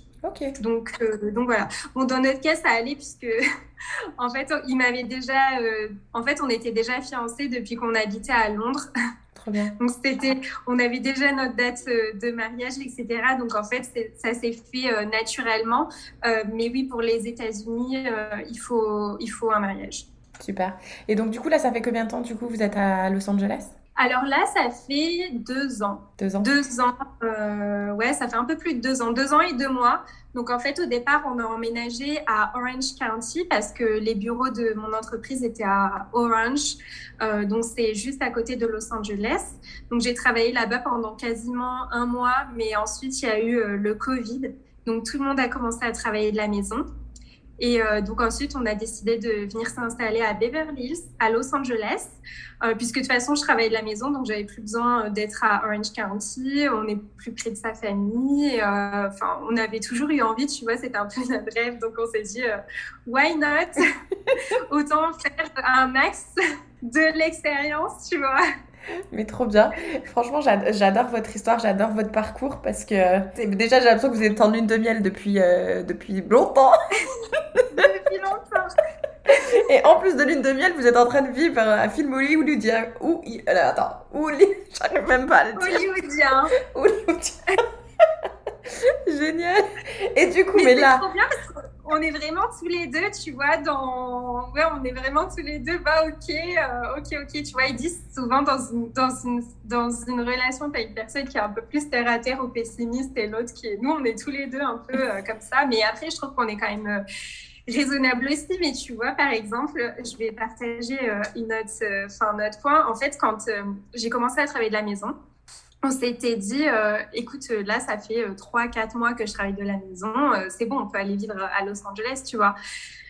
Donc, donc voilà. Bon, dans notre cas, ça allait puisque, en fait, il m'avait déjà. en fait, on était déjà fiancés depuis qu'on habitait à Londres. Donc c'était, on avait déjà notre date euh, de mariage, etc. Donc en fait, ça s'est fait euh, naturellement. Euh, mais oui, pour les États-Unis, il faut, il faut un mariage. Super. Et donc du coup là, ça fait combien de temps du coup vous êtes à Los Angeles? Alors là, ça fait deux ans. Deux ans. Deux ans. ouais, ça fait un peu plus de deux ans. Deux ans et deux mois. Donc en fait, au départ, on a emménagé à Orange County parce que les bureaux de mon entreprise étaient à Orange. Euh, donc c'est juste à côté de Los Angeles. Donc j'ai travaillé là-bas pendant quasiment un mois, mais ensuite il y a eu euh, le Covid. Donc tout le monde a commencé à travailler de la maison. Et euh, donc ensuite, on a décidé de venir s'installer à Beverly Hills, à Los Angeles, euh, puisque de toute façon, je travaillais de la maison, donc j'avais plus besoin euh, d'être à Orange County. On est plus près de sa famille. Enfin, on avait toujours eu envie, tu vois, c'était un peu notre rêve. Donc on s'est dit, why not? Autant faire un max de l'expérience, tu vois. Mais trop bien. Franchement, j'adore votre histoire, j'adore votre parcours parce que déjà j'ai l'impression que vous êtes en lune de miel depuis, depuis longtemps. depuis longtemps. Et en plus de lune de miel, vous êtes en train de vivre un film hollywoodien. Ou, euh, attends, j'arrive même pas à le dire. Hollywoodien. Hollywoodien. Génial. Et du coup, mais, mais là. trop bien parce qu'on est vraiment tous les deux, tu vois, dans. Ouais, on est vraiment tous les deux, bah, ok, euh, ok, ok. Tu vois, ils disent souvent dans une, dans une, dans une relation, tu as une personne qui est un peu plus terre à terre ou pessimiste et l'autre qui est. Nous, on est tous les deux un peu euh, comme ça. Mais après, je trouve qu'on est quand même. Euh, raisonnable aussi, mais tu vois, par exemple, je vais partager une autre, enfin, notre point. En fait, quand j'ai commencé à travailler de la maison, on s'était dit, euh, écoute, là, ça fait 3-4 euh, mois que je travaille de la maison, euh, c'est bon, on peut aller vivre à Los Angeles, tu vois.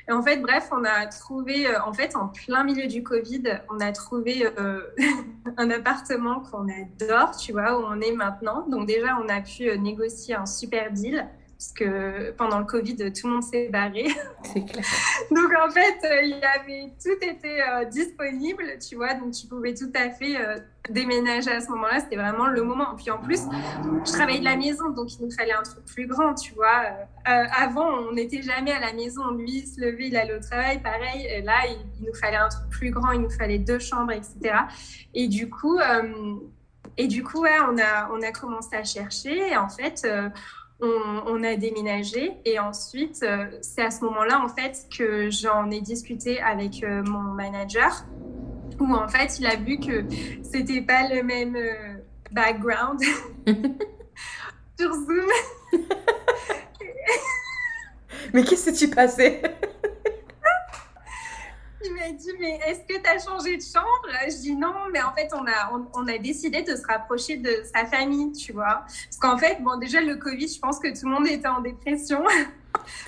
Et en fait, bref, on a trouvé, en fait, en plein milieu du Covid, on a trouvé un appartement qu'on adore, tu vois, où on est maintenant. Donc déjà, on a pu négocier un super deal parce que pendant le Covid, tout le monde s'est barré. C'est clair. donc en fait, euh, il y avait tout était euh, disponible, tu vois, donc tu pouvais tout à fait euh, déménager à ce moment-là. C'était vraiment le moment. Puis en plus, je travaillais de la maison, donc il nous fallait un truc plus grand, tu vois. avant, on n'était jamais à la maison. Lui, il se levait, il allait au travail, pareil. Et là, il, nous fallait un truc plus grand, il nous fallait deux chambres, etc. Et du coup, et du coup, ouais, on a on a commencé à chercher. Et en fait on, a déménagé. Et ensuite euh, c'est à ce moment-là en fait que j'en ai discuté avec euh, mon manager où en fait il a vu que c'était pas le même euh, background. Sur Zoom. Mais qu'est-ce qui s'est passé? Il m'a dit mais est-ce que tu as changé de chambre? Je dis non, mais en fait on a on, a décidé de se rapprocher de sa famille, tu vois. Parce qu'en fait bon déjà le Covid, je pense que tout le monde était en dépression.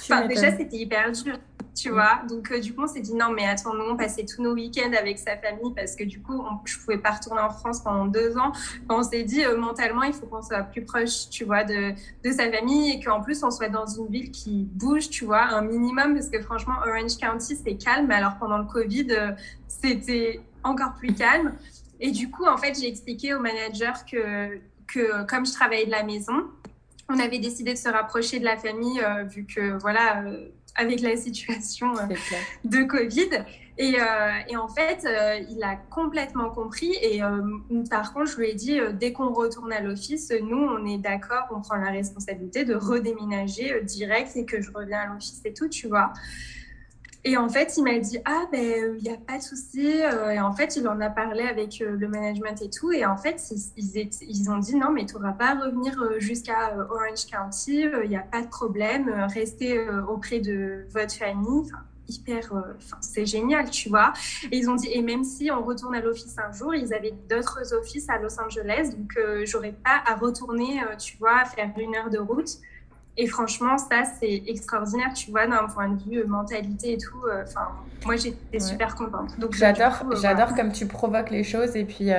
enfin déjà c'était hyper dur tu vois. Donc, euh, du coup, on s'est dit non, mais attends, nous, on passait tous nos week-ends avec sa famille parce que du coup, je je pouvais pas retourner en France pendant deux ans. On s'est dit euh, mentalement, il faut qu'on soit plus proche, tu vois, de, de sa famille et qu'en plus, on soit dans une ville qui bouge, tu vois, un minimum parce que franchement, Orange County, c'est calme. Alors, pendant le Covid, euh, c'était encore plus calme. Et du coup, en fait, j'ai expliqué au manager que, que comme je travaillais de la maison, on avait décidé de se rapprocher de la famille vu que voilà avec la situation euh, de Covid. Et, euh, et, en fait, euh, il a complètement compris. Et par contre, je lui ai dit, dès qu'on retourne à l'office, nous, on est d'accord, on prend la responsabilité de redéménager direct et que je reviens à l'office et tout, tu vois. Et en fait, il m'a dit Ah, ben, il n'y a pas de souci. Et en fait, il en a parlé avec le management et tout. Et en fait, ils, ont dit Non, mais tu n'auras pas à revenir jusqu'à Orange County. Il n'y a pas de problème. Restez auprès de votre famille. Hyper. c'est génial, tu vois. Et ils ont dit Et même si on retourne à l'office un jour, ils avaient d'autres offices à Los Angeles. Donc, j'aurais pas à retourner, tu vois, à faire une heure de route. Et franchement, ça, c'est extraordinaire, tu vois, d'un point de vue euh, mentalité et tout. Euh, enfin, moi, j'étais super contente. Donc, j'adore, euh, j'adore comme tu provoques les choses et puis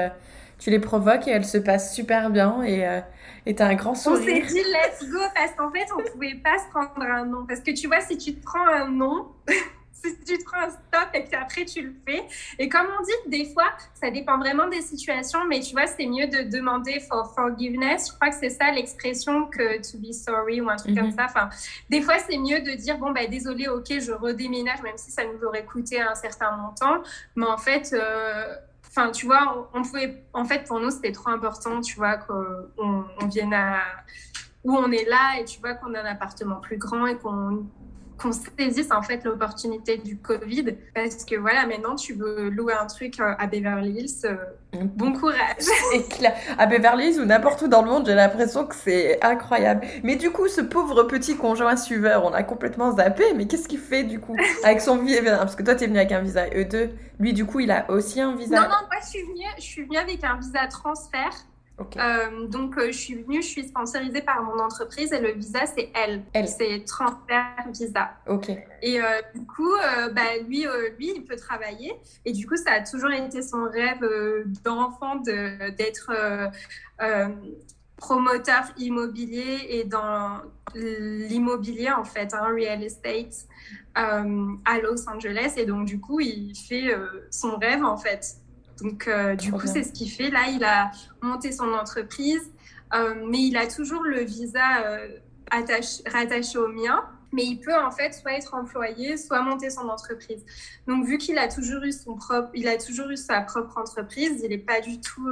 tu les provoques et elles se passent super bien et et as un grand sourire. On s'est dit let's go parce qu'en fait, on pouvait pas se prendre un nom. Parce que tu vois, si tu te prends un nom, si tu te prends un stop et qu'après tu le fais. Et comme on dit, des fois, ça dépend vraiment des situations, mais tu vois, c'est mieux de demander for forgiveness. Je crois que c'est ça l'expression que to be sorry ou un truc comme mhm. ça. Enfin, des fois, c'est mieux de dire, bon, bah, désolé, ok, je redéménage, même si ça nous aurait coûté un certain montant. Mais en fait, euh, Enfin, tu vois, on, pouvait. En fait, pour nous, c'était trop important, tu vois, qu'on on vienne à où on est là et tu vois qu'on a un appartement plus grand et qu'on qu'on saisisse en fait l'opportunité du Covid. Parce que voilà maintenant tu veux louer un truc euh, à Beverly Hills euh, mm. bon courage. À Beverly Hills ou n'importe où dans le monde j'ai l'impression que c'est incroyable. Mais du coup ce pauvre petit conjoint suiveur on a complètement zappé mais qu'est-ce qu'il fait du coup avec son visa parce que toi tu es venu avec un visa E2 lui du coup il a aussi un visa non non moi je suis venue je suis venue avec un visa transfert euh, donc, euh, je suis venue, je suis sponsorisée par mon entreprise et le visa, c'est elle. elle. C'est transfert visa. Ok. Et euh, du coup, bah, lui, lui, il peut travailler. Et du coup, ça a toujours été son rêve d'enfant d'être promoteur immobilier et dans l'immobilier, en fait, un hein, real estate à Los Angeles. Et donc, du coup, il fait son rêve, en fait. Donc, euh, du coup, c'est ce qu'il fait. Là, il a monté son entreprise, euh, mais il a toujours le visa euh, rattaché au mien. Mais il peut en fait soit être employé, soit monter son entreprise. Donc, vu qu'il a toujours eu son propre, il a toujours eu sa propre entreprise, il n'est pas du tout,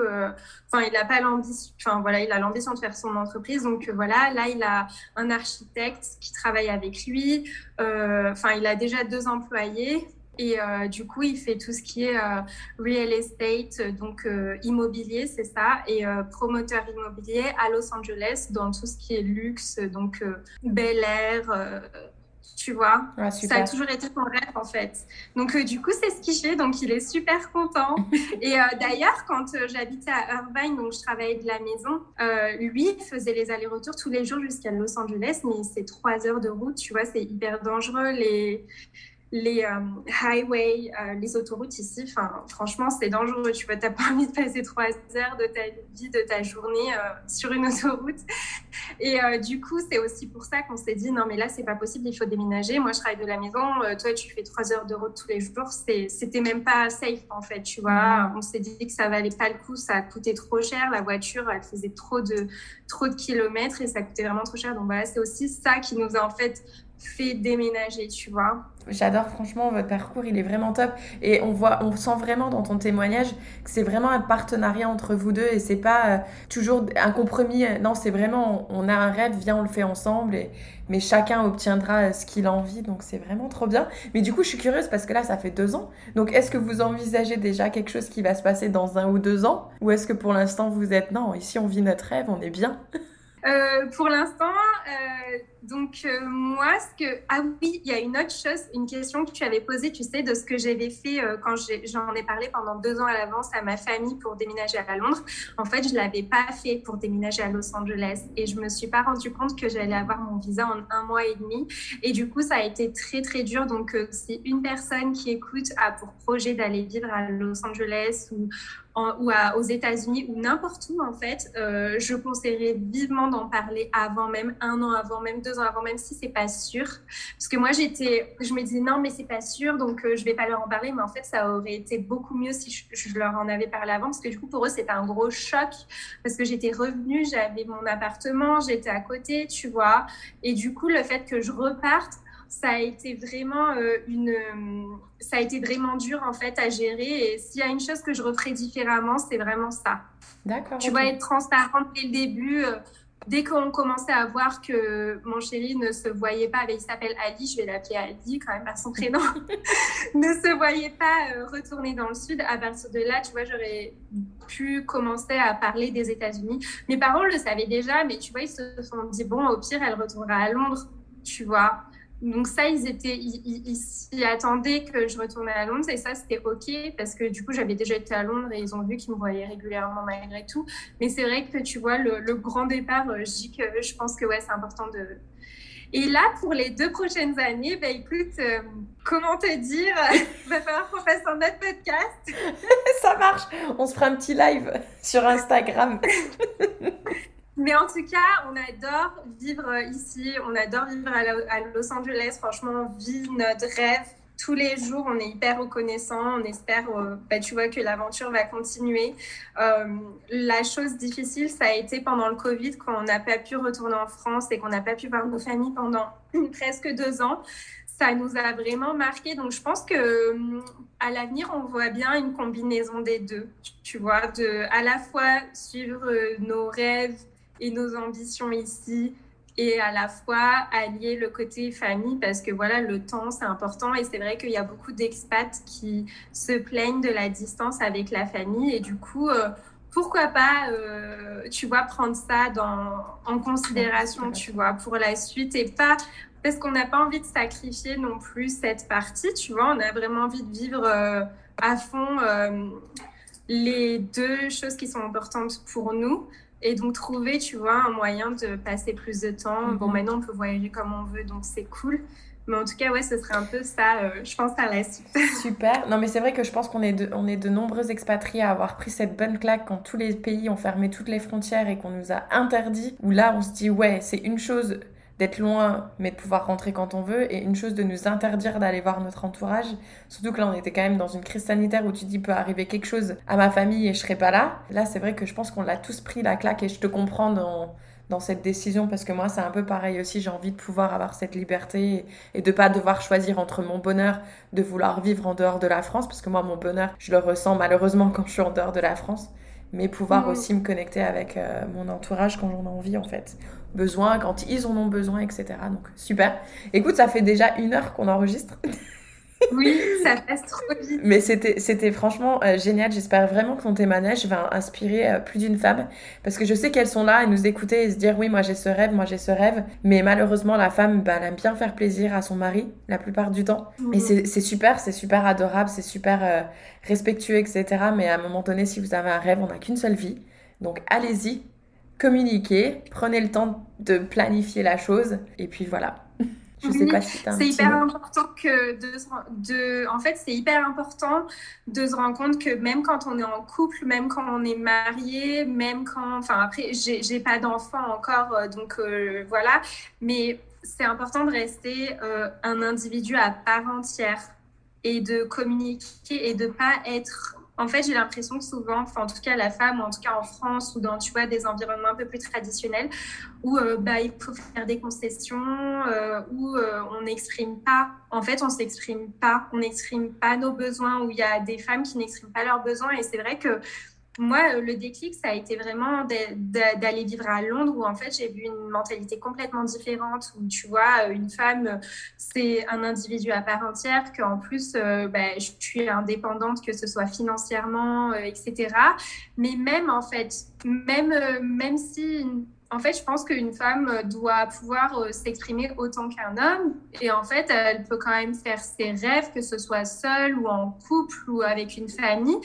enfin, il n'a pas l'ambition, enfin voilà, il a l'ambition de faire son entreprise. Donc voilà, là, il a un architecte qui travaille avec lui. Enfin, il a déjà deux employés. Et euh, du coup, il fait tout ce qui est euh, real estate, donc euh, immobilier, c'est ça, et promoteur immobilier à Los Angeles dans tout ce qui est luxe, donc Bel Air. tu vois, ça a toujours été son rêve en fait. Donc du coup, c'est ce qu'il fait, donc il est super content. Et d'ailleurs, quand j'habitais à Irvine, donc je travaillais de la maison, lui il faisait les allers-retours tous les jours jusqu'à Los Angeles, mais c'est trois heures de route, tu vois, c'est hyper dangereux. Les les euh, highways, euh, les autoroutes ici, enfin, franchement, c'est dangereux. Tu vois, t'as pas envie de passer trois heures de ta vie, de ta journée euh, sur une autoroute. Et du coup, c'est aussi pour ça qu'on s'est dit, non, mais là, c'est pas possible, il faut déménager. Moi, je travaille de la maison. toi, tu fais trois heures de route tous les jours. C'était même pas safe, en fait, tu vois. Mm-hmm. On s'est dit que ça valait pas le coup, ça coûtait trop cher. La voiture, elle faisait trop de, trop de kilomètres et ça coûtait vraiment trop cher. Donc voilà, c'est aussi ça qui nous a, en fait, fait déménager, tu vois. J'adore franchement votre parcours, il est vraiment top et on voit, on sent vraiment dans ton témoignage que c'est vraiment un partenariat entre vous deux et c'est pas euh, toujours un compromis. Non, c'est vraiment on a un rêve, viens on le fait ensemble et mais chacun obtiendra ce qu'il a envie donc c'est vraiment trop bien. Mais du coup je suis curieuse parce que là ça fait deux ans donc est-ce que vous envisagez déjà quelque chose qui va se passer dans un ou deux ans? Ou est-ce que pour l'instant vous êtes non ici on vit notre rêve, on est bien? Euh, pour l'instant, euh, donc euh, moi, ce que ah oui, il y a une autre chose, une question que tu avais posée, tu sais, de ce que j'avais fait quand j'en ai, parlé pendant deux ans à l'avance à ma famille pour déménager à Londres. En fait, je l'avais pas fait pour déménager à Los Angeles et je me suis pas rendu compte que j'allais avoir mon visa en un mois et demi. Et du coup, ça a été très très dur. Donc, si une personne qui écoute a pour projet d'aller vivre à Los Angeles ou ou aux États-Unis ou n'importe où en fait, euh, je conseillerais vivement d'en parler avant même, un an avant même, deux ans avant même, si c'est pas sûr. Parce que moi j'étais, je me disais non mais c'est pas sûr, donc euh, je vais pas leur en parler. Mais en fait ça aurait été beaucoup mieux si je, leur en avais parlé avant, parce que du coup pour eux c'était un gros choc, parce que j'étais revenue, j'avais mon appartement, j'étais à côté, tu vois, et du coup le fait que je reparte ça a été vraiment euh, une, ça a été vraiment dur en fait à gérer. Et s'il y a une chose que je referais différemment, c'est vraiment ça. D'accord. Tu vas être transparente dès le début. Euh, dès qu'on commençait à voir que mon chéri ne se voyait pas, il s'appelle Ali, je vais l'appeler Ali quand même par son prénom, ne se voyait pas euh, retourner dans le sud, à partir de là, tu vois, j'aurais pu commencer à parler des États-Unis. Mes parents le savaient déjà, mais tu vois, ils se sont dit, bon, au pire, elle retournera à Londres, tu vois. Donc ça, ils étaient, ils, s'y attendaient que je retournais à Londres et ça, c'était ok parce que du coup, j'avais déjà été à Londres et ils ont vu qu'ils me voyaient régulièrement malgré tout. Mais c'est vrai que tu vois, le, grand départ, euh, je dis que je pense que ouais, c'est important de. Et là, pour les deux prochaines années, bah écoute, euh, comment te dire? Il va falloir qu'on fasse un autre podcast. ça marche. On se fera un petit live sur Instagram. Mais en tout cas, on adore vivre ici, on adore vivre à, Los Angeles. Franchement, on vit notre rêve tous les jours, on est hyper reconnaissant. On espère, bah, tu vois, que l'aventure va continuer. la chose difficile, ça a été pendant le Covid, quand on n'a pas pu retourner en France et qu'on n'a pas pu voir nos familles pendant presque deux ans ça nous a vraiment marqué. Donc, je pense que hum, à l'avenir, on voit bien une combinaison des deux. Tu vois, de à la fois suivre euh, nos rêves et nos ambitions ici et à la fois allier le côté famille parce que voilà, le temps, c'est important. Et c'est vrai qu'il y a beaucoup d'expats qui se plaignent de la distance avec la famille. Et du coup, euh, pourquoi pas, euh, tu vois, prendre ça dans, en considération, tu vois, pour la suite et pas parce qu'on n'a pas envie de sacrifier non plus cette partie, tu vois. On a vraiment envie de vivre euh, à fond les deux choses qui sont importantes pour nous. Et donc trouver, tu vois, un moyen de passer plus de temps. Bon, mhm. maintenant, on peut voyager comme on veut, donc c'est cool. Mais en tout cas, ouais, ce serait un peu ça, euh, je pense, à la suite. Super. Non, mais c'est vrai que je pense qu'on est, de, on est de nombreux expatriés à avoir pris cette bonne claque quand tous les pays ont fermé toutes les frontières et qu'on nous a interdit. Où là, on se dit, ouais, c'est une chose d'être loin, mais de pouvoir rentrer quand on veut, et une chose de nous interdire d'aller voir notre entourage. Surtout que là, on était quand même dans une crise sanitaire où tu dis, peut arriver quelque chose à ma famille et je serai pas là. Là, c'est vrai que je pense qu'on l'a tous pris la claque et je te comprends dans, dans cette décision parce que moi, c'est un peu pareil aussi. J'ai envie de pouvoir avoir cette liberté et de pas devoir choisir entre mon bonheur de vouloir vivre en dehors de la France parce que moi, mon bonheur, je le ressens malheureusement quand je suis en dehors de la France mais pouvoir mmh. aussi me connecter avec euh, mon entourage quand j'en ai envie en fait besoin, quand ils en ont besoin, etc. Donc super. Écoute, ça fait déjà une heure qu'on enregistre. Oui, ça passe trop vite. Mais c'était, franchement euh, génial. J'espère vraiment que ton témoignage va inspirer euh, plus d'une femme. Parce que je sais qu'elles sont là à nous écouter et se dire oui, moi j'ai ce rêve, moi j'ai ce rêve. Mais malheureusement, la femme, bah, elle aime bien faire plaisir à son mari la plupart du temps. Et mhm. c'est, super, c'est super adorable, c'est super euh, respectueux, etc. Mais à un moment donné, si vous avez un rêve, on n'a qu'une seule vie. Donc allez-y, communiquez, prenez le temps de planifier la chose. Et puis voilà. Je sais pas si C'est hyper important que de, de, en fait, c'est hyper important de se rendre compte que même quand on est en couple, même quand on est marié, même quand, enfin après, j'ai pas d'enfant encore, euh, donc euh, voilà, mais c'est important de rester euh, un individu à part entière et de communiquer et de pas être en fait, j'ai l'impression que souvent, enfin, en tout cas la femme, ou en tout cas en France, ou dans tu vois, des environnements un peu plus traditionnels, où euh, bah, il faut faire des concessions, euh, où euh, on n'exprime pas, en fait, on s'exprime pas, on n'exprime pas nos besoins, où il y a des femmes qui n'expriment pas leurs besoins. Et c'est vrai que moi, euh, le déclic, ça a été vraiment d'aller vivre à Londres où en fait j'ai vu une mentalité complètement différente où tu vois, euh, une femme, c'est un individu à part entière, qu'en plus, euh, bah, je suis indépendante, que ce soit financièrement, etc. Mais même en fait, même, même si en fait, je pense qu'une femme doit pouvoir euh, s'exprimer autant qu'un homme. Et en fait, elle peut quand même faire ses rêves, que ce soit seule ou en couple ou avec une famille.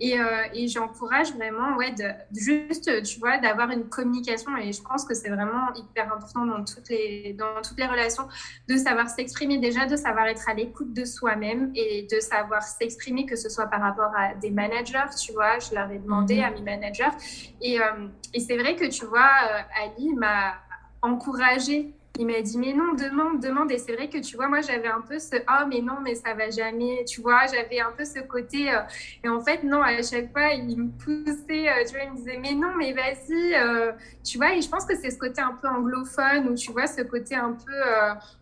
Et, euh, et j'encourage vraiment, ouais, de, juste, tu vois, d'avoir une communication. Et je pense que c'est vraiment hyper important dans toutes les, dans toutes les relations, de savoir s'exprimer déjà, de savoir être à l'écoute de soi-même et de savoir s'exprimer, que ce soit par rapport à des managers, tu vois. Je leur ai demandé mhm. à mes managers. Et, euh, et c'est vrai que, tu vois, Ali m'a encouragée. Il m'a dit, mais non, demande, demande. Et c'est vrai que, tu vois, moi, j'avais un peu ce, oh, mais non, mais ça va jamais. Tu vois, j'avais un peu ce côté. Euh, et en fait, non, à chaque fois, il me poussait, euh, tu vois, il me disait, mais non, mais vas-y. Euh, tu vois, et je pense que c'est ce côté un peu anglophone, où tu vois, ce côté un peu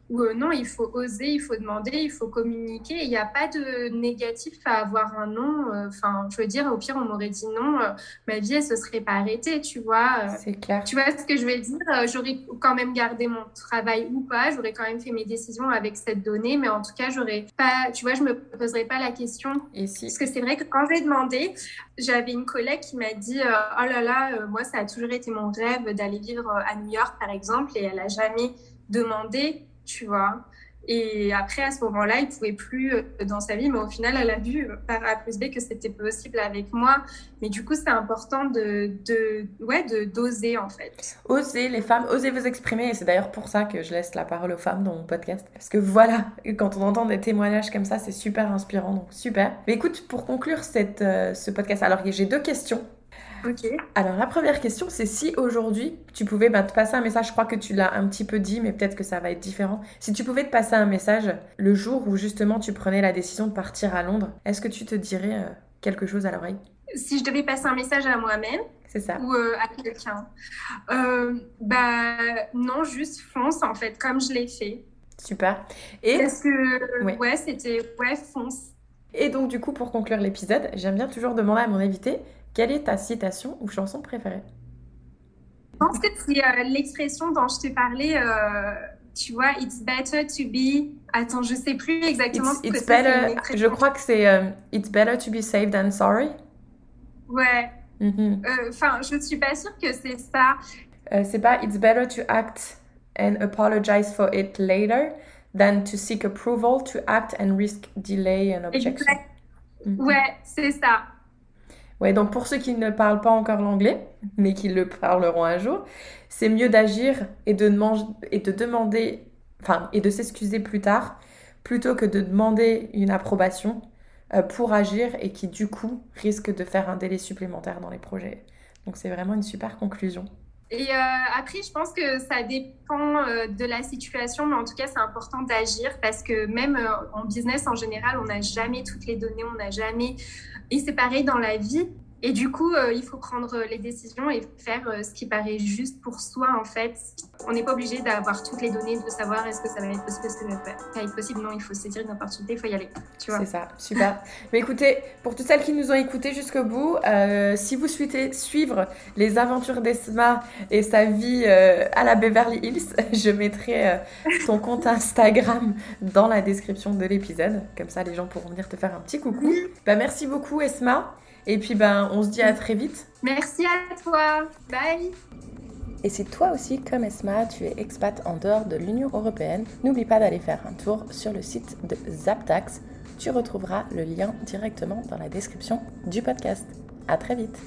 où euh, non, il faut oser, il faut demander, il faut communiquer. Il n'y a pas de négatif à avoir un non. Euh, enfin, je veux dire, au pire, on m'aurait dit non, euh, ma vie, elle se serait pas arrêtée, tu vois. C'est clair. Tu vois ce que je veux dire J'aurais quand même gardé mon travail ou pas, j'aurais quand même fait mes décisions avec cette donnée, mais en tout cas, j'aurais pas, tu vois, je me poserais pas la question. Et si... Parce que c'est vrai que quand j'ai demandé, j'avais une collègue qui m'a dit, oh là là, moi, ça a toujours été mon rêve d'aller vivre à New York, par exemple, et elle a jamais demandé tu vois. Et après, à ce moment-là, il pouvait plus euh, dans sa vie, mais au final, elle a vu par A plus B que c'était possible avec moi. Mais du coup, c'est important de, ouais, de d'oser en fait. Oser, les femmes, osez vous exprimer. Et c'est d'ailleurs pour ça que je laisse la parole aux femmes dans mon podcast. Parce que voilà, quand on entend des témoignages comme ça, c'est super inspirant. Donc super. Mais écoute, pour conclure cette, euh, ce podcast, alors j'ai deux questions Ok. Alors la première question, c'est si aujourd'hui tu pouvais bah, te passer un message, je crois que tu l'as un petit peu dit, mais peut-être que ça va être différent. Si tu pouvais te passer un message le jour où justement tu prenais la décision de partir à Londres, est-ce que tu te dirais euh, quelque chose à l'oreille? Si je devais passer un message à moi-même, c'est ça. Ou euh, à quelqu'un? Euh, bah non, juste fonce en fait, comme je l'ai fait. Super. Et Parce que ouais, ouais c'était ouais fonce. Et donc du coup, pour conclure l'épisode, j'aime bien toujours demander à mon invité quelle est ta citation ou chanson préférée? Je pense que c'est euh, l'expression dont je te parlais. Euh, tu vois, it's better to be. Attends, je sais plus exactement it's, ce que c'est. Je crois que c'est euh, It's better to be safe than sorry. Ouais. Mm-hmm. Enfin, je ne suis pas sûre que c'est ça. c'est pas It's better to act and apologize for it later than to seek approval, to act and risk delay and objection. Mm-hmm. Ouais, c'est ça. Ouais, donc pour ceux qui ne parlent pas encore l'anglais, mais qui le parleront un jour, c'est mieux d'agir et de, et de demander, enfin, et de s'excuser plus tard, plutôt que de demander une approbation euh, pour agir et qui du coup risque de faire un délai supplémentaire dans les projets. Donc c'est vraiment une super conclusion. Et euh, après, je pense que ça dépend euh, de la situation, mais en tout cas, c'est important d'agir parce que même en business en général, on n'a jamais toutes les données, on n'a jamais... Et c'est pareil dans la vie. Et du coup, euh, il faut prendre les décisions et faire euh, ce qui paraît juste pour soi, en fait. On n'est pas obligé d'avoir toutes les données, de savoir est-ce que ça va être possible, est-ce que ça va être possible. Non, il faut saisir une opportunité, il faut y aller. Tu vois C'est ça, super. Mais écoutez, pour toutes celles qui nous ont écoutés jusqu'au bout, euh, si vous souhaitez suivre les aventures d'Esma et sa vie à la Beverly Hills, je mettrai ton compte Instagram dans la description de l'épisode. Comme ça, les gens pourront venir te faire un petit coucou. Bah, merci beaucoup, Esma. Et puis, ben, on se dit à très vite. Merci à toi. Bye. Et si toi aussi, comme Esma, tu es expat en dehors de l'Union européenne, n'oublie pas d'aller faire un tour sur le site de Zaptax. Tu retrouveras le lien directement dans la description du podcast. À très vite.